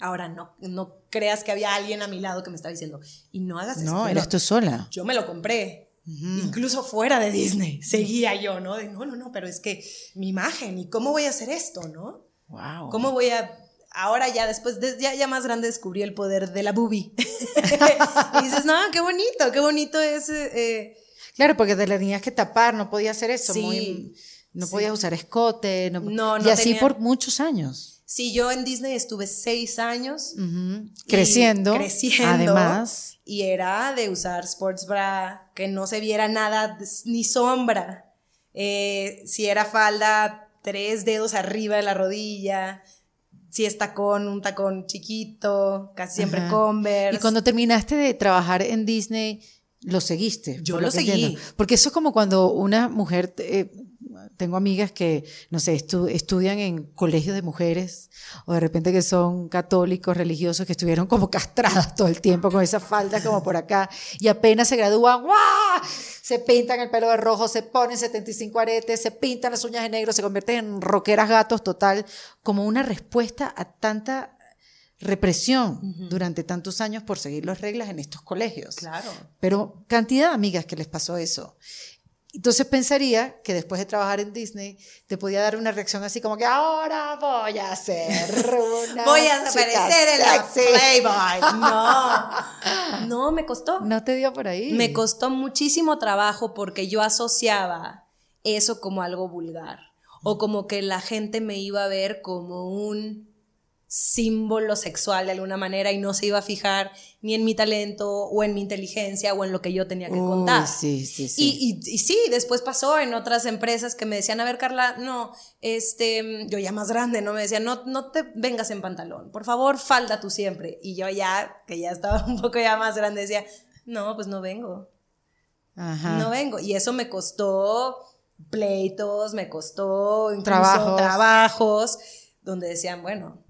Ahora no, no creas que había alguien a mi lado que me estaba diciendo, y no hagas esto. No, eras tú sola. Yo me lo compré. Incluso fuera de Disney, seguía yo, ¿no? De, no, no, no, pero es que mi imagen, ¿y cómo voy a hacer esto, no? Wow. ¿Cómo voy a ahora ya después, ya, ya más grande descubrí el poder de la boobie. y dices, no, qué bonito, qué bonito es. Eh, claro, porque te la tenías que tapar, no podía hacer eso. Sí, no podías usar escote. No, no, y así por muchos años. Sí, yo en Disney estuve seis años. Creciendo. Creciendo. Además. Y era de usar sports bra, que no se viera nada, ni sombra. Eh, si era falda, tres dedos arriba de la rodilla. Si es tacón, un tacón chiquito, casi siempre Converse. Y cuando terminaste de trabajar en Disney, lo seguiste. Yo lo, seguí. Porque eso es como cuando una mujer eh, tengo amigas que, no sé, estudian en colegios de mujeres o de repente que son católicos, religiosos, que estuvieron como castradas todo el tiempo con esa falda como por acá y apenas se gradúan, ¡guau! Se pintan el pelo de rojo, se ponen 75 aretes, se pintan las uñas de negro, se convierten en roqueras gatos total, como una respuesta a tanta represión durante tantos años por seguir las reglas en estos colegios. Claro. Pero cantidad de amigas que les pasó eso. Entonces pensaría que después de trabajar en Disney te podía dar una reacción así como que ahora voy a ser una voy a aparecer en la Playboy. No, no me costó. No te dio por ahí. Me costó muchísimo trabajo porque yo asociaba eso como algo vulgar o como que la gente me iba a ver como un símbolo sexual de alguna manera y no se iba a fijar ni en mi talento o en mi inteligencia o en lo que yo tenía que contar. Sí, sí, sí. Y, sí, después pasó en otras empresas que me decían, a ver, Carla, no, este, yo ya más grande, ¿no? Me decían, no, no te vengas en pantalón, por favor, falda tú siempre. Y yo ya, que ya estaba un poco ya más grande, decía, no, pues no vengo. No vengo. Y eso me costó pleitos, me costó incluso trabajos donde decían, bueno,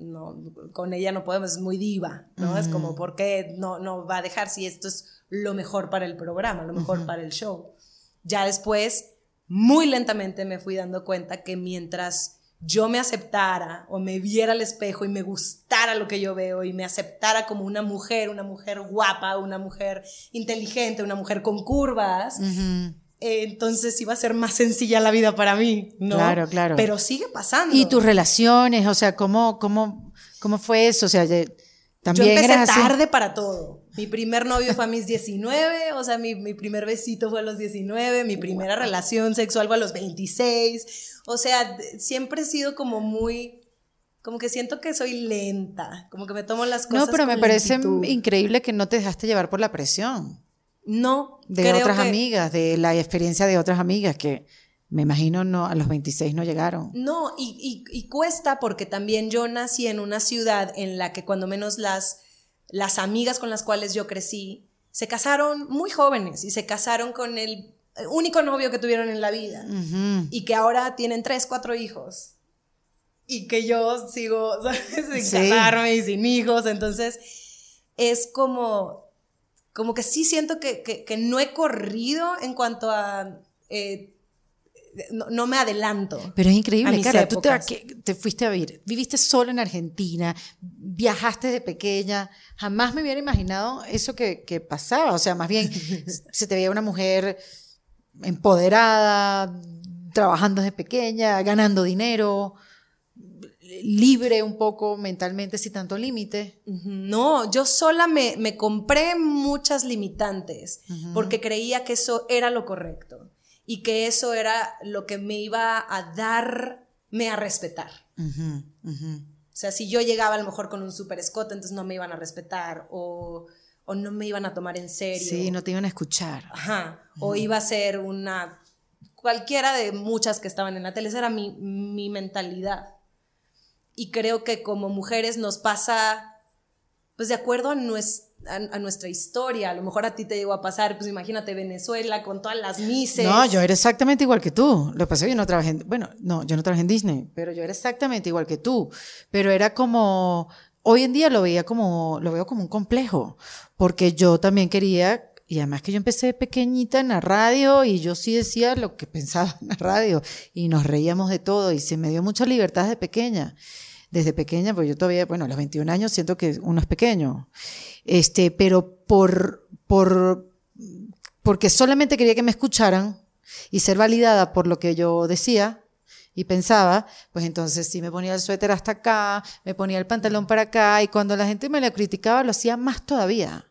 no, con ella no podemos, es muy diva, ¿no? Es como, ¿por qué no, no va a dejar si esto es lo mejor para el programa, lo mejor para el show? Ya después, muy lentamente me fui dando cuenta que mientras yo me aceptara o me viera al espejo y me gustara lo que yo veo y me aceptara como una mujer, una mujer guapa, una mujer inteligente, una mujer con curvas, entonces iba a ser más sencilla la vida para mí, ¿no? Claro, claro. Pero sigue pasando. Y tus relaciones, o sea, ¿cómo, cómo, cómo fue eso? O sea, también Yo empecé tarde para todo. Mi primer novio fue a mis 19, o sea, mi, mi primer besito fue a los 19, mi primera relación sexual fue a los 26. O sea, siempre he sido como muy como que siento que soy lenta, como que me tomo las cosas. No, pero me parece increíble que no te dejaste llevar por la presión No, de creo otras que- amigas, de la experiencia de otras amigas que me imagino no a los 26 no llegaron. No, y, y- y cuesta porque también yo nací en una ciudad en la que cuando menos las, las amigas con las cuales yo crecí se casaron muy jóvenes y se casaron con el único novio que tuvieron en la vida y que ahora tienen tres, cuatro hijos. Y que yo sigo, ¿sabes? Sin Sí. casarme y sin hijos. Entonces, es como, como que sí siento que, que- que no he corrido en cuanto a... eh, no, no me adelanto. Pero es A increíble, cara, tú te, te fuiste a vivir, viviste solo en Argentina, viajaste de pequeña, jamás me hubiera imaginado eso que, que pasaba, o sea, más bien se te veía una mujer empoderada, trabajando desde pequeña, ganando dinero, libre un poco mentalmente, sin tanto límite. No, yo sola me, me compré muchas limitantes porque creía que eso era lo correcto y que eso era lo que me iba a darme a respetar. O sea, si yo llegaba a lo mejor con un super escote, entonces no me iban a respetar o, o no me iban a tomar en serio. Sí, no te iban a escuchar. Ajá. O iba a ser una. cualquiera de muchas que estaban en la tele. Esa era mi, mi mentalidad. Y creo que como mujeres nos pasa, pues de acuerdo a, nues- a, a nuestra historia. A lo mejor a ti te llegó a pasar, pues imagínate Venezuela con todas las mises. No, yo era exactamente igual que tú. Lo que yo no trabajé en, bueno, no, yo no trabajé en Disney, pero yo era exactamente igual que tú. Pero era como, hoy en día lo veía como, lo veo como un complejo, porque yo también quería, y además que yo empecé pequeñita en la radio y yo sí decía lo que pensaba en la radio y nos reíamos de todo y se me dio mucha libertad desde pequeña. Desde pequeña, pues yo todavía, bueno, a los 21 años siento que uno es pequeño. Este, pero por, por, porque solamente quería que me escucharan y ser validada por lo que yo decía y pensaba, pues entonces sí me ponía el suéter hasta acá, me ponía el pantalón para acá y cuando la gente me lo criticaba lo hacía más todavía.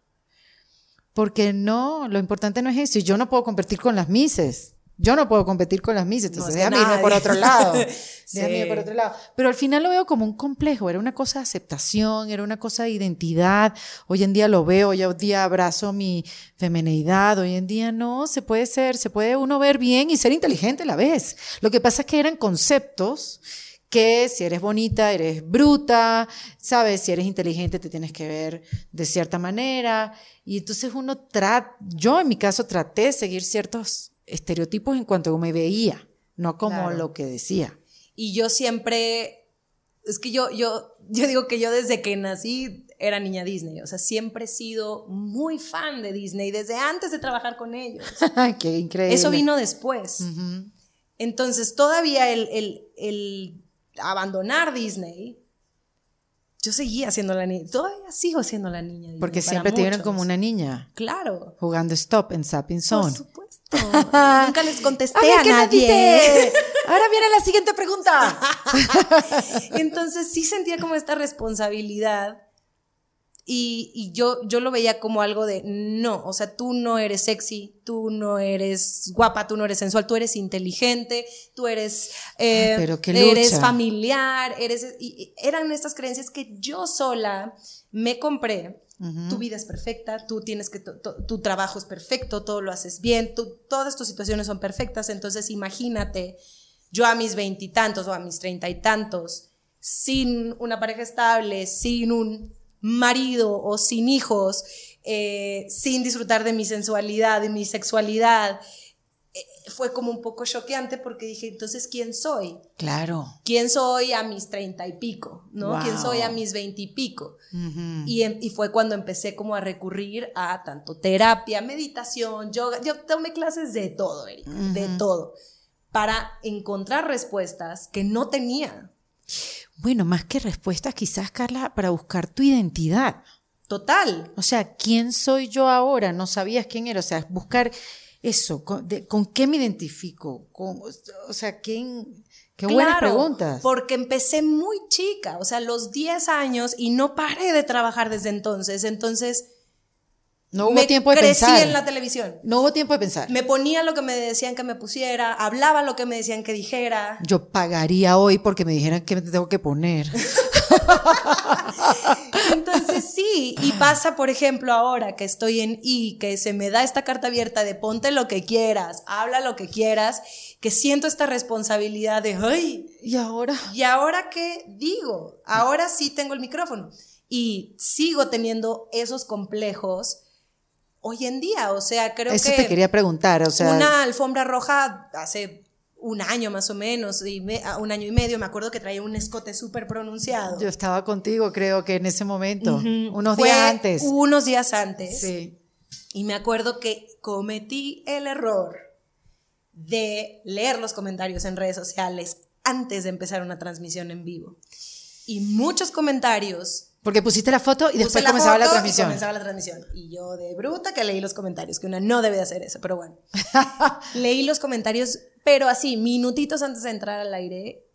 Porque no, lo importante no es eso. Y yo no puedo competir con las mises. Yo no puedo competir con las mises. Entonces No, déjame irme por nadie. otro lado. Sí. Déjame ir por otro lado. Pero al final lo veo como un complejo. Era una cosa de aceptación, era una cosa de identidad. Hoy en día lo veo, hoy en día abrazo mi femineidad. Hoy en día no, se puede ser, se puede uno ver bien y ser inteligente a la vez. Lo que pasa es que eran conceptos que si eres bonita, eres bruta, sabes, si eres inteligente te tienes que ver de cierta manera. Y entonces uno trata, yo en mi caso traté de seguir ciertos estereotipos en cuanto me veía, no como Claro. lo que decía. Y yo siempre, es que yo, yo, yo digo que yo desde que nací era niña Disney, o sea, siempre he sido muy fan de Disney, desde antes de trabajar con ellos. Qué increíble. Eso vino después. Entonces, todavía el, el- el abandonar Disney, yo seguía siendo la niña, todavía sigo siendo la niña. Disney Porque siempre te vieron como una niña Claro. jugando stop en Sapping Por Zone. supuesto. Nunca les contesté ver, a, ¿qué me nadie. Ahora viene la siguiente pregunta. Entonces sí sentía como esta responsabilidad y, y yo, yo lo veía como algo de, no, o sea, tú no eres sexy, tú no eres guapa, tú no eres sensual, tú eres inteligente, tú eres, eh, Ah, pero qué eres familiar, eres, y eran estas creencias que yo sola me compré. Tu vida es perfecta, tú tienes que, tu trabajo es perfecto, todo lo haces bien, todas tus situaciones son perfectas, entonces imagínate yo a mis veintitantos o a mis treinta y tantos, sin una pareja estable, sin un marido o sin hijos, eh, sin disfrutar de mi sensualidad, de mi sexualidad, fue como un poco choqueante porque dije, entonces, ¿quién soy? Claro. ¿Quién soy a mis treinta y pico? ¿No? Wow. ¿Quién soy a mis veintipico? Ujú. Y, em- y fue cuando empecé como a recurrir a tanto terapia, meditación, yoga. Yo tomé clases de todo, Erika, de todo, para encontrar respuestas que no tenía. Bueno, más que respuestas, quizás, Carla, para buscar tu identidad. Total. O sea, ¿quién soy yo ahora? No sabías quién era. O sea, buscar eso, con, de- ¿con qué me identifico? Con- o sea, ¿quién? Qué buenas preguntas. Porque empecé muy chica, o sea, los 10 años y no paré de trabajar desde entonces. Entonces, No hubo me tiempo de crecí pensar. en la televisión. No hubo tiempo de pensar. Me ponía lo que me decían que me pusiera, hablaba lo que me decían que dijera. Yo pagaría hoy porque me dijeran que me tengo que poner. Entonces sí, y pasa, por ejemplo, ahora que estoy en I, que se me da esta carta abierta de ponte lo que quieras, habla lo que quieras, que siento esta responsabilidad de, ay, ¿Y ahora? ¿y ahora qué digo? Ahora sí tengo el micrófono. Y sigo teniendo esos complejos hoy en día, o sea, creo Eso que te quería preguntar, o sea, una alfombra roja hace un año más o menos, y me- a- un año y medio, me acuerdo que traía un escote súper pronunciado. yo estaba contigo, creo que en ese momento, unos Fue días antes. Unos días antes. Sí. Y me acuerdo que cometí el error de leer los comentarios en redes sociales antes de empezar una transmisión en vivo. Y muchos comentarios. Porque pusiste la foto y después la comenzaba la foto y transmisión. comenzaba la transmisión. Y yo de bruta que leí los comentarios, que una no debe de hacer eso, pero bueno. leí los comentarios, pero así, minutitos antes de entrar al aire.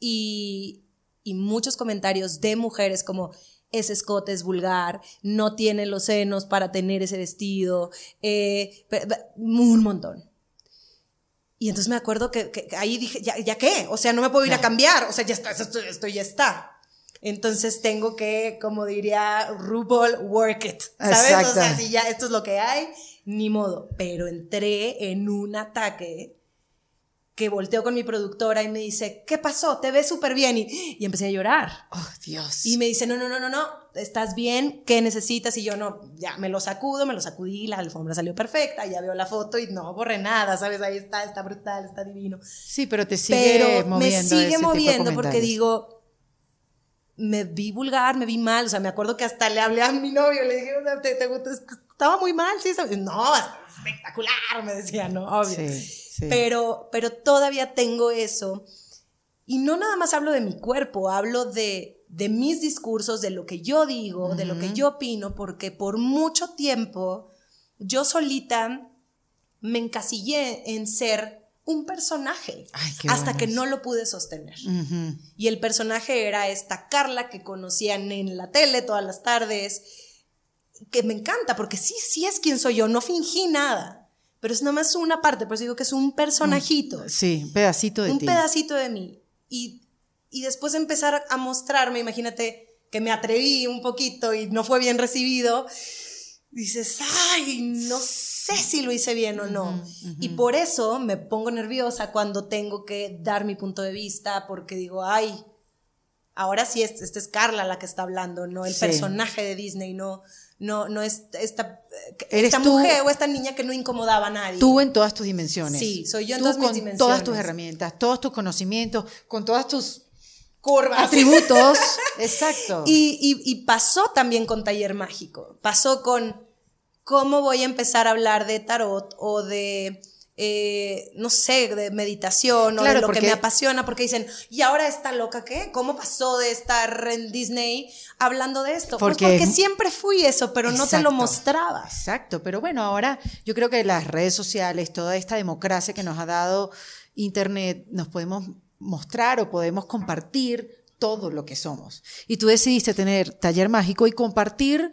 Y, y muchos comentarios de mujeres como ese escote es vulgar, no tiene los senos para tener ese vestido, eh, un montón. Y entonces me acuerdo que, que- que ahí dije, ¿ya, ¿ya qué? O sea, no me puedo ir a cambiar, o sea, ya está, esto, esto ya está. Entonces tengo que, como diría RuPaul, work it, ¿sabes? O sea, si ya esto es lo que hay, ni modo. Pero entré en un ataque que volteo con mi productora y me dice, ¿qué pasó? Te ves súper bien. Y, y empecé a llorar. Oh, Dios. Y me dice, no, no, no, no, no, estás bien, ¿qué necesitas? Y yo no, ya me lo sacudo, me lo sacudí, la alfombra salió perfecta, ya veo la foto y no borré nada, ¿sabes? Ahí está, está brutal, está divino. sí, pero te sigue Pero me moviendo ese sigue tipo de moviendo porque digo, me vi vulgar, me vi mal, o sea, me acuerdo que hasta le hablé a mi novio, le dije, ¿te, te estaba muy mal, sí, estaba-". no, espectacular, me decía, no, obvio. Sí, sí. Pero, pero todavía tengo eso. Y no nada más hablo de mi cuerpo, hablo de, de mis discursos, de lo que yo digo, de lo que yo opino, porque por mucho tiempo yo solita me encasillé en ser un personaje Ay, hasta que no lo pude sostener. Y el personaje era esta Carla que conocían en la tele todas las tardes, que me encanta, porque sí, sí es quien soy yo, no fingí nada, pero es nomás una parte, por eso digo que es un personajito, Sí, un pedacito de un ti. pedacito de mí. Y, y después empezar a mostrarme, imagínate que me atreví un poquito y no fue bien recibido, dices, ay, no sé si lo hice bien o no. Y por eso me pongo nerviosa cuando tengo que dar mi punto de vista, porque digo, ay, ahora sí, esta este es Carla la que está hablando, no el Sí. personaje de Disney, no, no, no es esta, Eres esta tú- mujer o esta niña que no incomodaba a nadie. Tú en todas tus dimensiones. Sí, soy yo en Tú todas mis con dimensiones. todas tus herramientas, todos tus conocimientos, con todas tus curvas. atributos. Exacto. Y, y- y pasó también con Taller Mágico. Pasó con cómo voy a empezar a hablar de tarot o de, eh, no sé, de meditación o Claro, de lo que porque- me apasiona, porque dicen, ¿y ahora esta loca qué? ¿Cómo pasó de estar en Disney hablando de esto? Porque- pues porque siempre fui eso, pero no te lo Exacto. mostrabas. Exacto, pero bueno, ahora yo creo que las redes sociales, toda esta democracia que nos ha dado Internet, nos podemos mostrar o podemos compartir todo lo que somos. Y tú decidiste tener taller mágico y compartir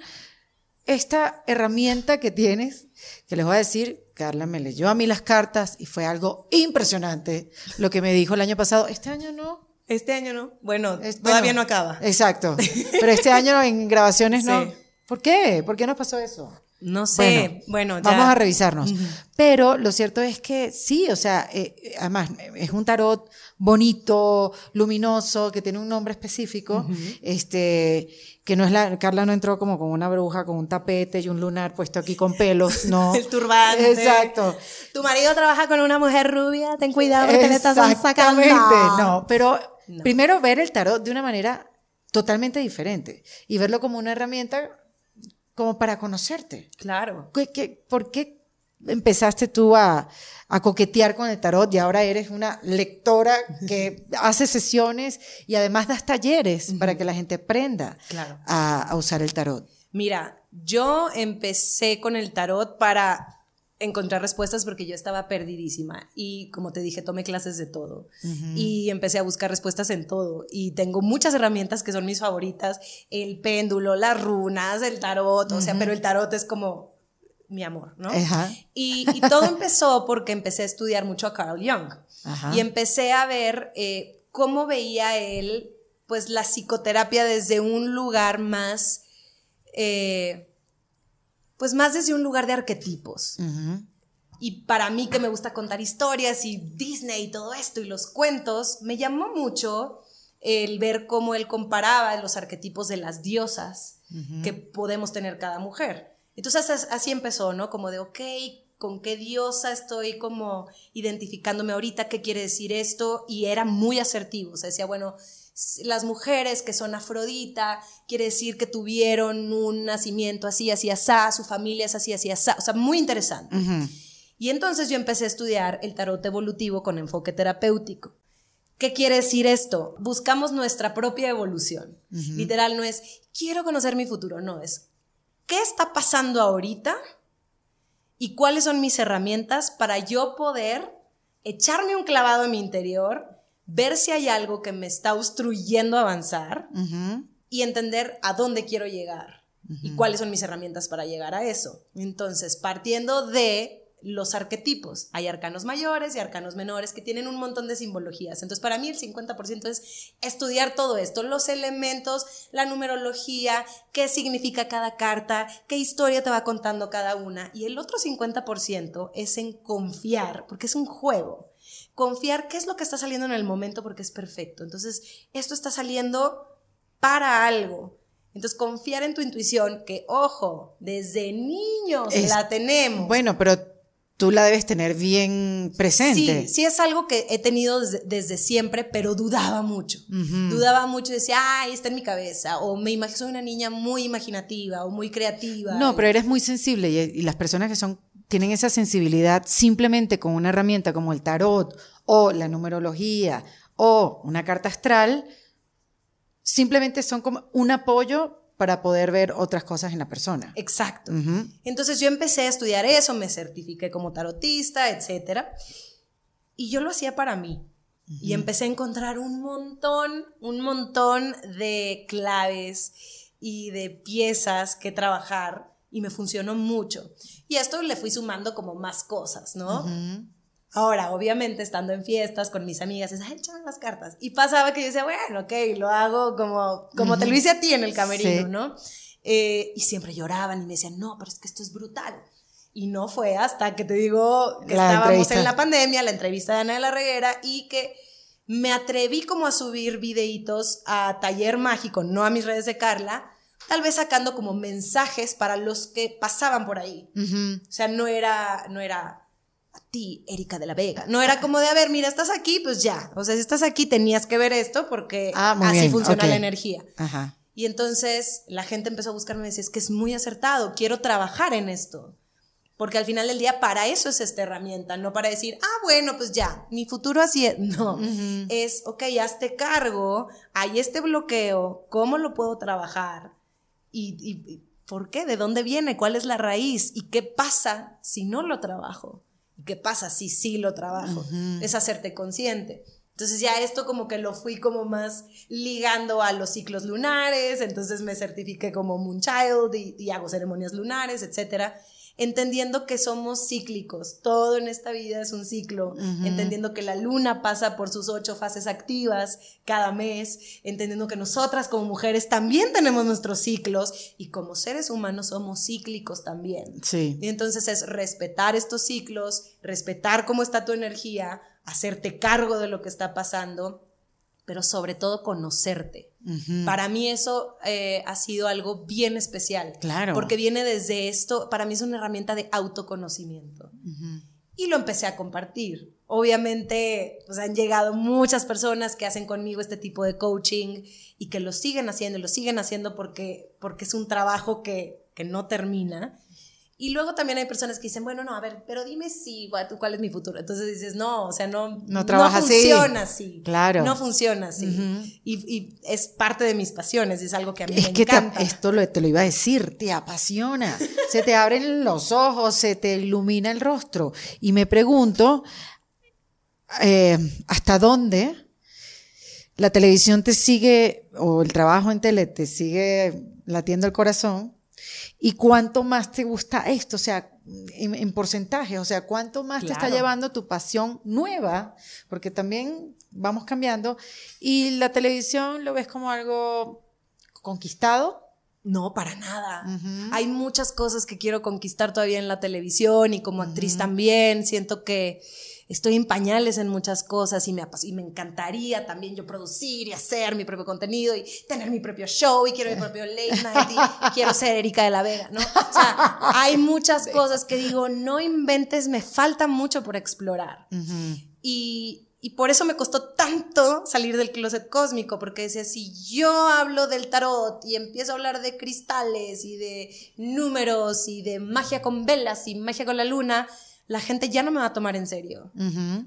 esta herramienta que tienes, que les voy a decir, Carla me leyó a mí las cartas y fue algo impresionante lo que me dijo el año pasado. Este año no. Este año no. Bueno, Es- todavía bueno, no acaba. Exacto. Pero este año en grabaciones no. Sí. ¿Por qué? ¿Por qué nos pasó eso? No sé. Bueno, ya. Vamos a revisarnos. Pero lo cierto es que sí, o sea, eh, además es un tarot bonito, luminoso, que tiene un nombre específico, este, que no es la, Carla no entró como con una bruja, con un tapete y un lunar puesto aquí con pelos, no. El turbante. Exacto. Tu marido trabaja con una mujer rubia, ten cuidado porque le estás sacando. Exactamente, no, pero No. primero ver el tarot de una manera totalmente diferente y verlo como una herramienta como para conocerte. Claro. ¿Qué- qué- por qué empezaste tú a, a coquetear con el tarot y ahora eres una lectora que hace sesiones y además das talleres para que la gente aprenda Claro. a, a usar el tarot? Mira, yo empecé con el tarot para encontrar respuestas porque yo estaba perdidísima y como te dije, tomé clases de todo y empecé a buscar respuestas en todo y tengo muchas herramientas que son mis favoritas, el péndulo, las runas, el tarot, o sea, pero el tarot es como mi amor, ¿no? Ajá. Y, y todo empezó porque empecé a estudiar mucho a Carl Jung. Ajá. Y empecé a ver eh, cómo veía él, pues, la psicoterapia desde un lugar más, eh, pues, más desde un lugar de arquetipos. Ujú. Y para mí que me gusta contar historias y Disney y todo esto y los cuentos, me llamó mucho el ver cómo él comparaba los arquetipos de las diosas que podemos tener cada mujer. Entonces as- así empezó, ¿no? Como de, ok, ¿con qué diosa estoy como identificándome ahorita? ¿Qué quiere decir esto? Y era muy asertivo, o sea, decía, bueno, las mujeres que son Afrodita, quiere decir que tuvieron un nacimiento así, así, asá, su familia es así, así, asá, o sea, muy interesante. Y entonces yo empecé a estudiar el tarot evolutivo con enfoque terapéutico. ¿Qué quiere decir esto? Buscamos nuestra propia evolución. Literal no es, quiero conocer mi futuro, no es, ¿qué está pasando ahorita? ¿Y cuáles son mis herramientas para yo poder echarme un clavado en mi interior, ver si hay algo que me está obstruyendo avanzar y entender a dónde quiero llegar y cuáles son mis herramientas para llegar a eso. Entonces, partiendo de los arquetipos, hay arcanos mayores y arcanos menores que tienen un montón de simbologías. Entonces, para mí el 50% es estudiar todo esto, los elementos, la numerología, qué significa cada carta, qué historia te va contando cada una. Y el otro 50% es en confiar, porque es un juego confiar qué es lo que está saliendo en el momento porque es perfecto. Entonces, esto está saliendo para algo. Entonces, confiar en tu intuición, que ojo, desde niños Es- la tenemos. Bueno, pero tú la debes tener bien presente. Sí, sí es algo que he tenido desde, desde siempre, pero dudaba mucho. Dudaba mucho, decía, ay, está en mi cabeza, o me imagino, soy una niña muy imaginativa o muy creativa. No, pero eres muy sensible y, y las personas que son tienen esa sensibilidad simplemente con una herramienta como el tarot o la numerología o una carta astral, simplemente son como un apoyo para poder ver otras cosas en la persona. Exacto. Entonces yo empecé a estudiar eso, me certifiqué como tarotista, etcétera. Y yo lo hacía para mí. Y empecé a encontrar un montón, un montón de claves y de piezas que trabajar y me funcionó mucho. Y a esto le fui sumando como más cosas, ¿no? Ujú. Ahora, obviamente, estando en fiestas con mis amigas, es, ay, échame las cartas. Y pasaba que yo decía, bueno, ok, lo hago como, como te lo hice a ti en el camerino, Sí. ¿no? Eh, y siempre lloraban y me decían, no, pero es que esto es brutal. Y no fue hasta que te digo que La estábamos entrevista. en la pandemia, la entrevista de Ana de la Reguera, y que me atreví como a subir videitos a Taller Mágico, no a mis redes de Carla, tal vez sacando como mensajes para los que pasaban por ahí. O sea, no era, no era ti, Erika de la Vega. No era como de, a ver, mira, estás aquí, pues ya. O sea, si estás aquí tenías que ver esto porque Ah, así bien, funciona la energía. Ajá. Y entonces la gente empezó a buscarme y decía, es que es muy acertado, quiero trabajar en esto. Porque al final del día, para eso es esta herramienta, no para decir, ah, bueno, pues ya, mi futuro así es. No, es, ok, hazte cargo, hay este bloqueo, ¿cómo lo puedo trabajar? ¿Y, y- y por qué? ¿De dónde viene? ¿Cuál es la raíz? ¿Y qué pasa si no lo trabajo? ¿Y qué pasa si sí lo trabajo? Es hacerte consciente. Entonces ya esto como que lo fui como más ligando a los ciclos lunares, entonces me certifiqué como Moonchild y, y hago ceremonias lunares, etcétera, entendiendo que somos cíclicos, todo en esta vida es un ciclo, entendiendo que la luna pasa por sus ocho fases activas cada mes, entendiendo que nosotras como mujeres también tenemos nuestros ciclos. Y como seres humanos somos cíclicos también. Sí. Y entonces es respetar estos ciclos, respetar cómo está tu energía, hacerte cargo de lo que está pasando, pero sobre todo conocerte. Para mí eso eh, ha sido algo bien especial. Claro. Porque viene desde esto, para mí es una herramienta de autoconocimiento. Y lo empecé a compartir. Obviamente, pues han llegado muchas personas que hacen conmigo este tipo de coaching y que lo siguen haciendo y lo siguen haciendo porque, porque es un trabajo que, que no termina. Y luego también hay personas que dicen, bueno, no, a ver, pero dime si, tú, ¿cuál es mi futuro? Entonces dices, no, o sea, no, No trabaja así. funciona así. Claro. No funciona así. y, y es parte de mis pasiones, es algo que a mí Es me que te- encanta. esto lo, te lo iba a decir, te apasiona, se te abren los ojos, se te ilumina el rostro. Y me pregunto, eh, ¿hasta dónde la televisión te sigue, o el trabajo en tele te sigue latiendo el corazón? ¿Y cuánto más te gusta esto? O sea, en, porcentaje, o sea, ¿cuánto más te está llevando tu pasión nueva? Porque también vamos cambiando. Y la televisión lo ves como algo conquistado. No, para nada. Hay muchas cosas que quiero conquistar todavía en la televisión y como actriz también. Siento que estoy en pañales en muchas cosas y me, y me encantaría también yo producir y hacer mi propio contenido y tener mi propio show y quiero mi propio late night y quiero ser Erika de la Vega, ¿no? O sea, hay muchas cosas que digo, no inventes, me falta mucho por explorar. Y y por eso me costó tanto salir del closet cósmico, porque decía, si yo hablo del tarot y empiezo a hablar de cristales y de números y de magia con velas y magia con la luna, la gente ya no me va a tomar en serio.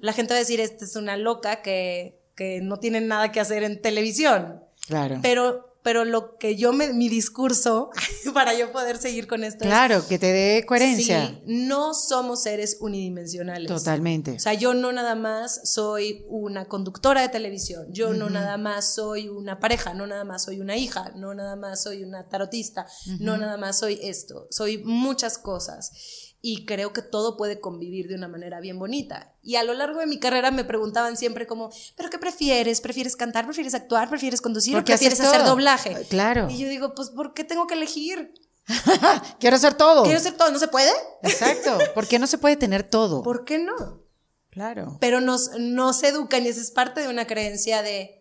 La gente va a decir, esta es una loca que, que no tiene nada que hacer en televisión. Claro. Pero pero lo que yo me, mi discurso para yo poder seguir con esto claro que te dé coherencia. Sí, no somos seres unidimensionales. Totalmente. O sea yo no nada más soy una conductora de televisión yo no nada más soy una pareja no nada más soy una hija no nada más soy una tarotista no nada más soy esto. Soy muchas cosas y creo que todo puede convivir de una manera bien bonita. Y a lo largo de mi carrera me preguntaban siempre como, ¿pero qué prefieres? ¿Prefieres cantar? ¿Prefieres actuar? ¿Prefieres conducir? ¿O prefieres hacer doblaje? Claro. Y yo digo, pues, ¿por qué tengo que elegir? Quiero hacer todo. Quiero hacer todo, ¿no se puede? Exacto. ¿Por qué no se puede tener todo? ¿Por qué no? Claro. Pero nos, nos educan y esa es parte de una creencia de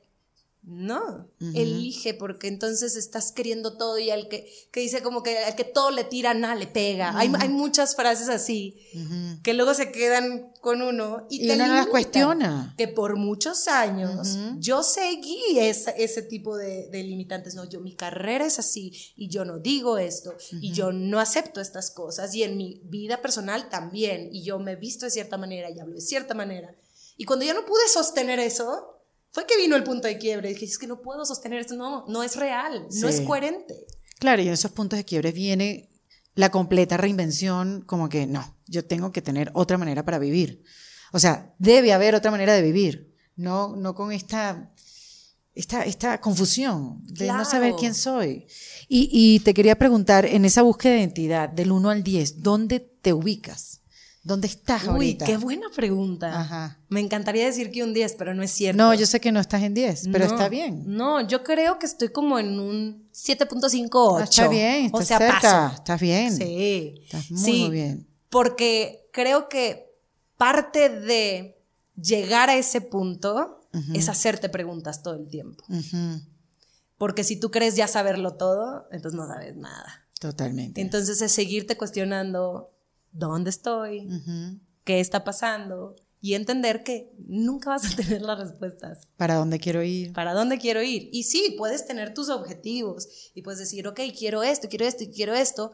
no, elige porque entonces estás queriendo todo y al que, que dice como que al que todo le tira, nada le pega. hay, hay, muchas frases así que luego se quedan con uno y, y uno no las cuestiona. Que por muchos años yo seguí ese tipo de, de, limitantes. No, yo mi carrera es así y yo no digo esto y yo no acepto estas cosas y en mi vida personal también y yo me he visto de cierta manera y hablo de cierta manera. Y cuando ya no pude sostener eso, fue que vino el punto de quiebre. Dije, es que no puedo sostener esto, no, no es real, no es coherente. Claro, y en esos puntos de quiebre viene la completa reinvención, como que no, yo tengo que tener otra manera para vivir. O sea, debe haber otra manera de vivir, no, no con esta, esta, esta confusión de no saber quién soy. Y, y te quería preguntar, en esa búsqueda de identidad, del 1 al 10, ¿dónde te ubicas? ¿Dónde estás Uy, ahorita? qué buena pregunta. Ajá. Me encantaría decir que un 10, pero no es cierto. No, yo sé que no estás en 10, pero está bien. No, yo creo que estoy como en un 7.58. Ah, está bien, está o sea, cerca, estás bien. Sí. Estás muy, bien. Porque creo que parte de llegar a ese punto es hacerte preguntas todo el tiempo. Porque si tú crees ya saberlo todo, entonces no sabes nada. Totalmente. Entonces es seguirte cuestionando dónde estoy, qué está pasando y entender que nunca vas a tener las respuestas. ¿Para dónde quiero ir? ¿Para dónde quiero ir? Y sí, puedes tener tus objetivos y puedes decir, ok, quiero esto, quiero esto y quiero esto,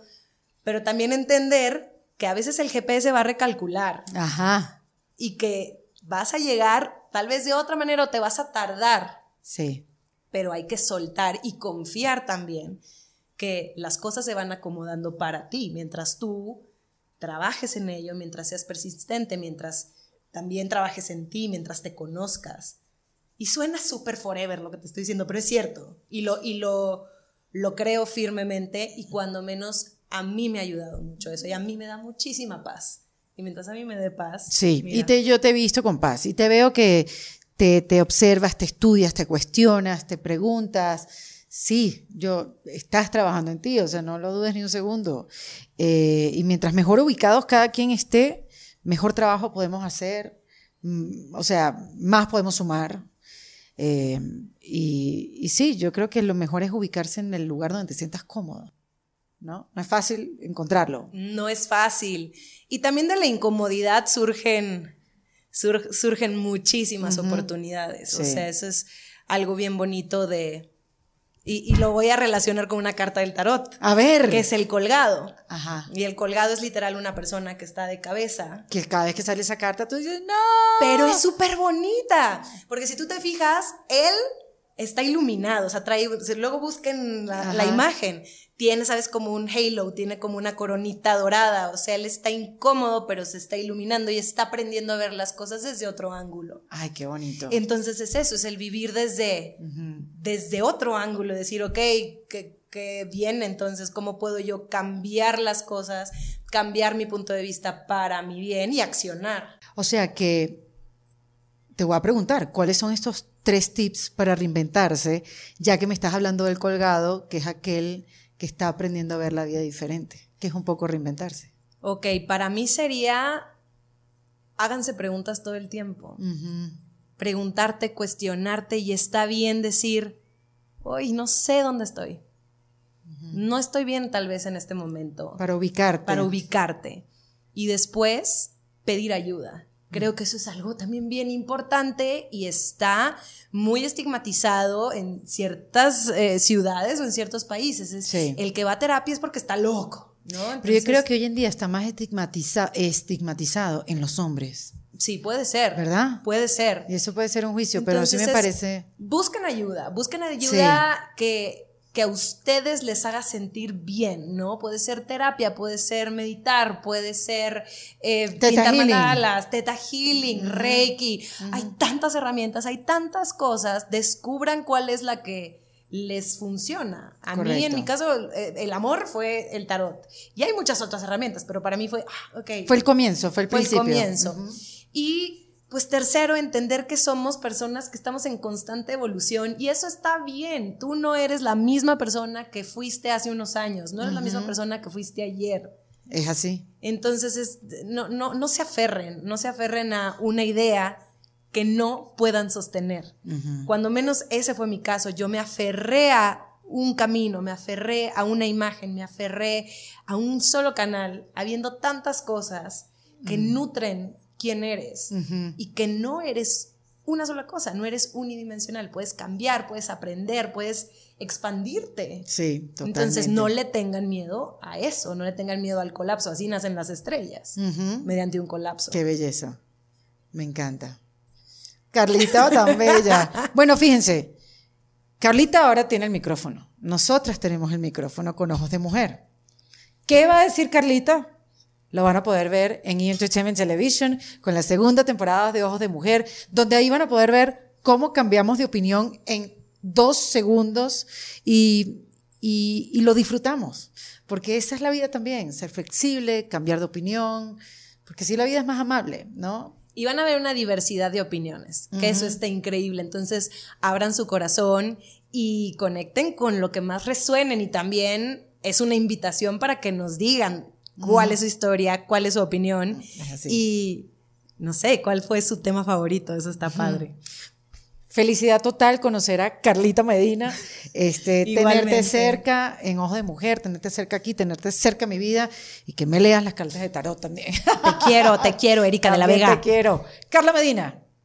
pero también entender que a veces el GPS va a recalcular. Ajá. Y que vas a llegar tal vez de otra manera o te vas a tardar. Sí. Pero hay que soltar y confiar también que las cosas se van acomodando para ti mientras tú trabajes en ello, mientras seas persistente, mientras también trabajes en ti, mientras te conozcas. Y suena súper forever lo que te estoy diciendo, pero es cierto. Y lo, y lo, lo creo firmemente y cuando menos a mí me ha ayudado mucho eso y a mí me da muchísima paz. Y mientras a mí me dé paz. Sí, y te, yo te he visto con paz y te veo que te, te observas, te estudias, te cuestionas, te preguntas sí, yo, estás trabajando en ti, o sea, no lo dudes ni un segundo. Eh, y mientras mejor ubicados cada quien esté, mejor trabajo podemos hacer, mm, o sea, más podemos sumar. Eh, y, y, sí, yo creo que lo mejor es ubicarse en el lugar donde te sientas cómodo. ¿No? No es fácil encontrarlo. No es fácil. Y también de la incomodidad surgen, surgen muchísimas oportunidades. O sea, eso es algo bien bonito de, y, lo voy a relacionar con una carta del tarot. A ver. Que es el colgado. Ajá. Y el colgado es literal una persona que está de cabeza. Que cada vez que sale esa carta tú dices, no. Pero es súper bonita. Porque si tú te fijas, él está iluminado. O sea, trae, luego busquen la, la imagen tiene, ¿sabes? Como un halo, tiene como una coronita dorada, o sea, él está incómodo, pero se está iluminando y está aprendiendo a ver las cosas desde otro ángulo. Ay, qué bonito. Entonces es eso, es el vivir desde, desde otro ángulo, decir, ok, ¿qué, qué viene entonces, cómo puedo yo cambiar las cosas, cambiar mi punto de vista para mi bien y accionar. O sea que te voy a preguntar, ¿cuáles son estos tres tips para reinventarse, ya que me estás hablando del colgado, que es aquel que está aprendiendo a ver la vida diferente, que es un poco reinventarse? Ok, para mí sería, háganse preguntas todo el tiempo. Preguntarte, cuestionarte y está bien decir, hoy no sé dónde estoy. No estoy bien tal vez en este momento. Para ubicarte. Para ubicarte. Y después pedir ayuda. Creo que eso es algo también bien importante y está muy estigmatizado en ciertas eh, ciudades o en ciertos países. El que va a terapia es porque está loco. ¿no? Pero yo creo que hoy en día está más estigmatizado en los hombres. Sí, puede ser. ¿Verdad? Puede ser. Y eso puede ser un juicio, pero sí me parece. Busquen ayuda, busquen ayuda que que a ustedes les haga sentir bien, ¿no? Puede ser terapia, puede ser meditar, puede ser eh, teta healing. teta healing, reiki. Hay tantas herramientas, hay tantas cosas. Descubran cuál es la que les funciona. A mí, en mi caso, eh, el amor fue el tarot. Y hay muchas otras herramientas, pero para mí fue, ah, ok. Fue el comienzo, fue el principio. Fue el comienzo. Y pues tercero, entender que somos personas que estamos en constante evolución y eso está bien. Tú no eres la misma persona que fuiste hace unos años, no eres la misma persona que fuiste ayer. Es así. Entonces, no, no, no se aferren, no se aferren a una idea que no puedan sostener. Cuando menos ese fue mi caso, yo me aferré a un camino, me aferré a una imagen, me aferré a un solo canal, habiendo tantas cosas que nutren quién eres y que no eres una sola cosa, no eres unidimensional, puedes cambiar, puedes aprender, puedes expandirte. Sí, totalmente. Entonces no le tengan miedo a eso, no le tengan miedo al colapso, así nacen las estrellas, mediante un colapso. Qué belleza, me encanta. Carlita, tan bella. Bueno, fíjense, Carlita ahora tiene el micrófono, nosotras tenemos el micrófono con ojos de mujer. ¿Qué va a decir Carlita? Lo van a poder ver en E! Entertainment Television con la segunda temporada de Ojos de Mujer, donde ahí van a poder ver cómo cambiamos de opinión en dos segundos y, y, lo disfrutamos. Porque esa es la vida también, ser flexible, cambiar de opinión, porque así la vida es más amable, ¿no? Y van a ver una diversidad de opiniones, que eso está increíble. Entonces, abran su corazón y conecten con lo que más resuenen y también es una invitación para que nos digan cuál es su historia, cuál es su opinión y no sé, cuál fue su tema favorito, eso está padre. Felicidad total conocer a Carlita Medina, este, tenerte cerca en Ojo de Mujer, tenerte cerca aquí, tenerte cerca en mi vida y que me leas las cartas de tarot también. Te quiero, te quiero, Erika de la Vega. Te quiero. Carla Medina,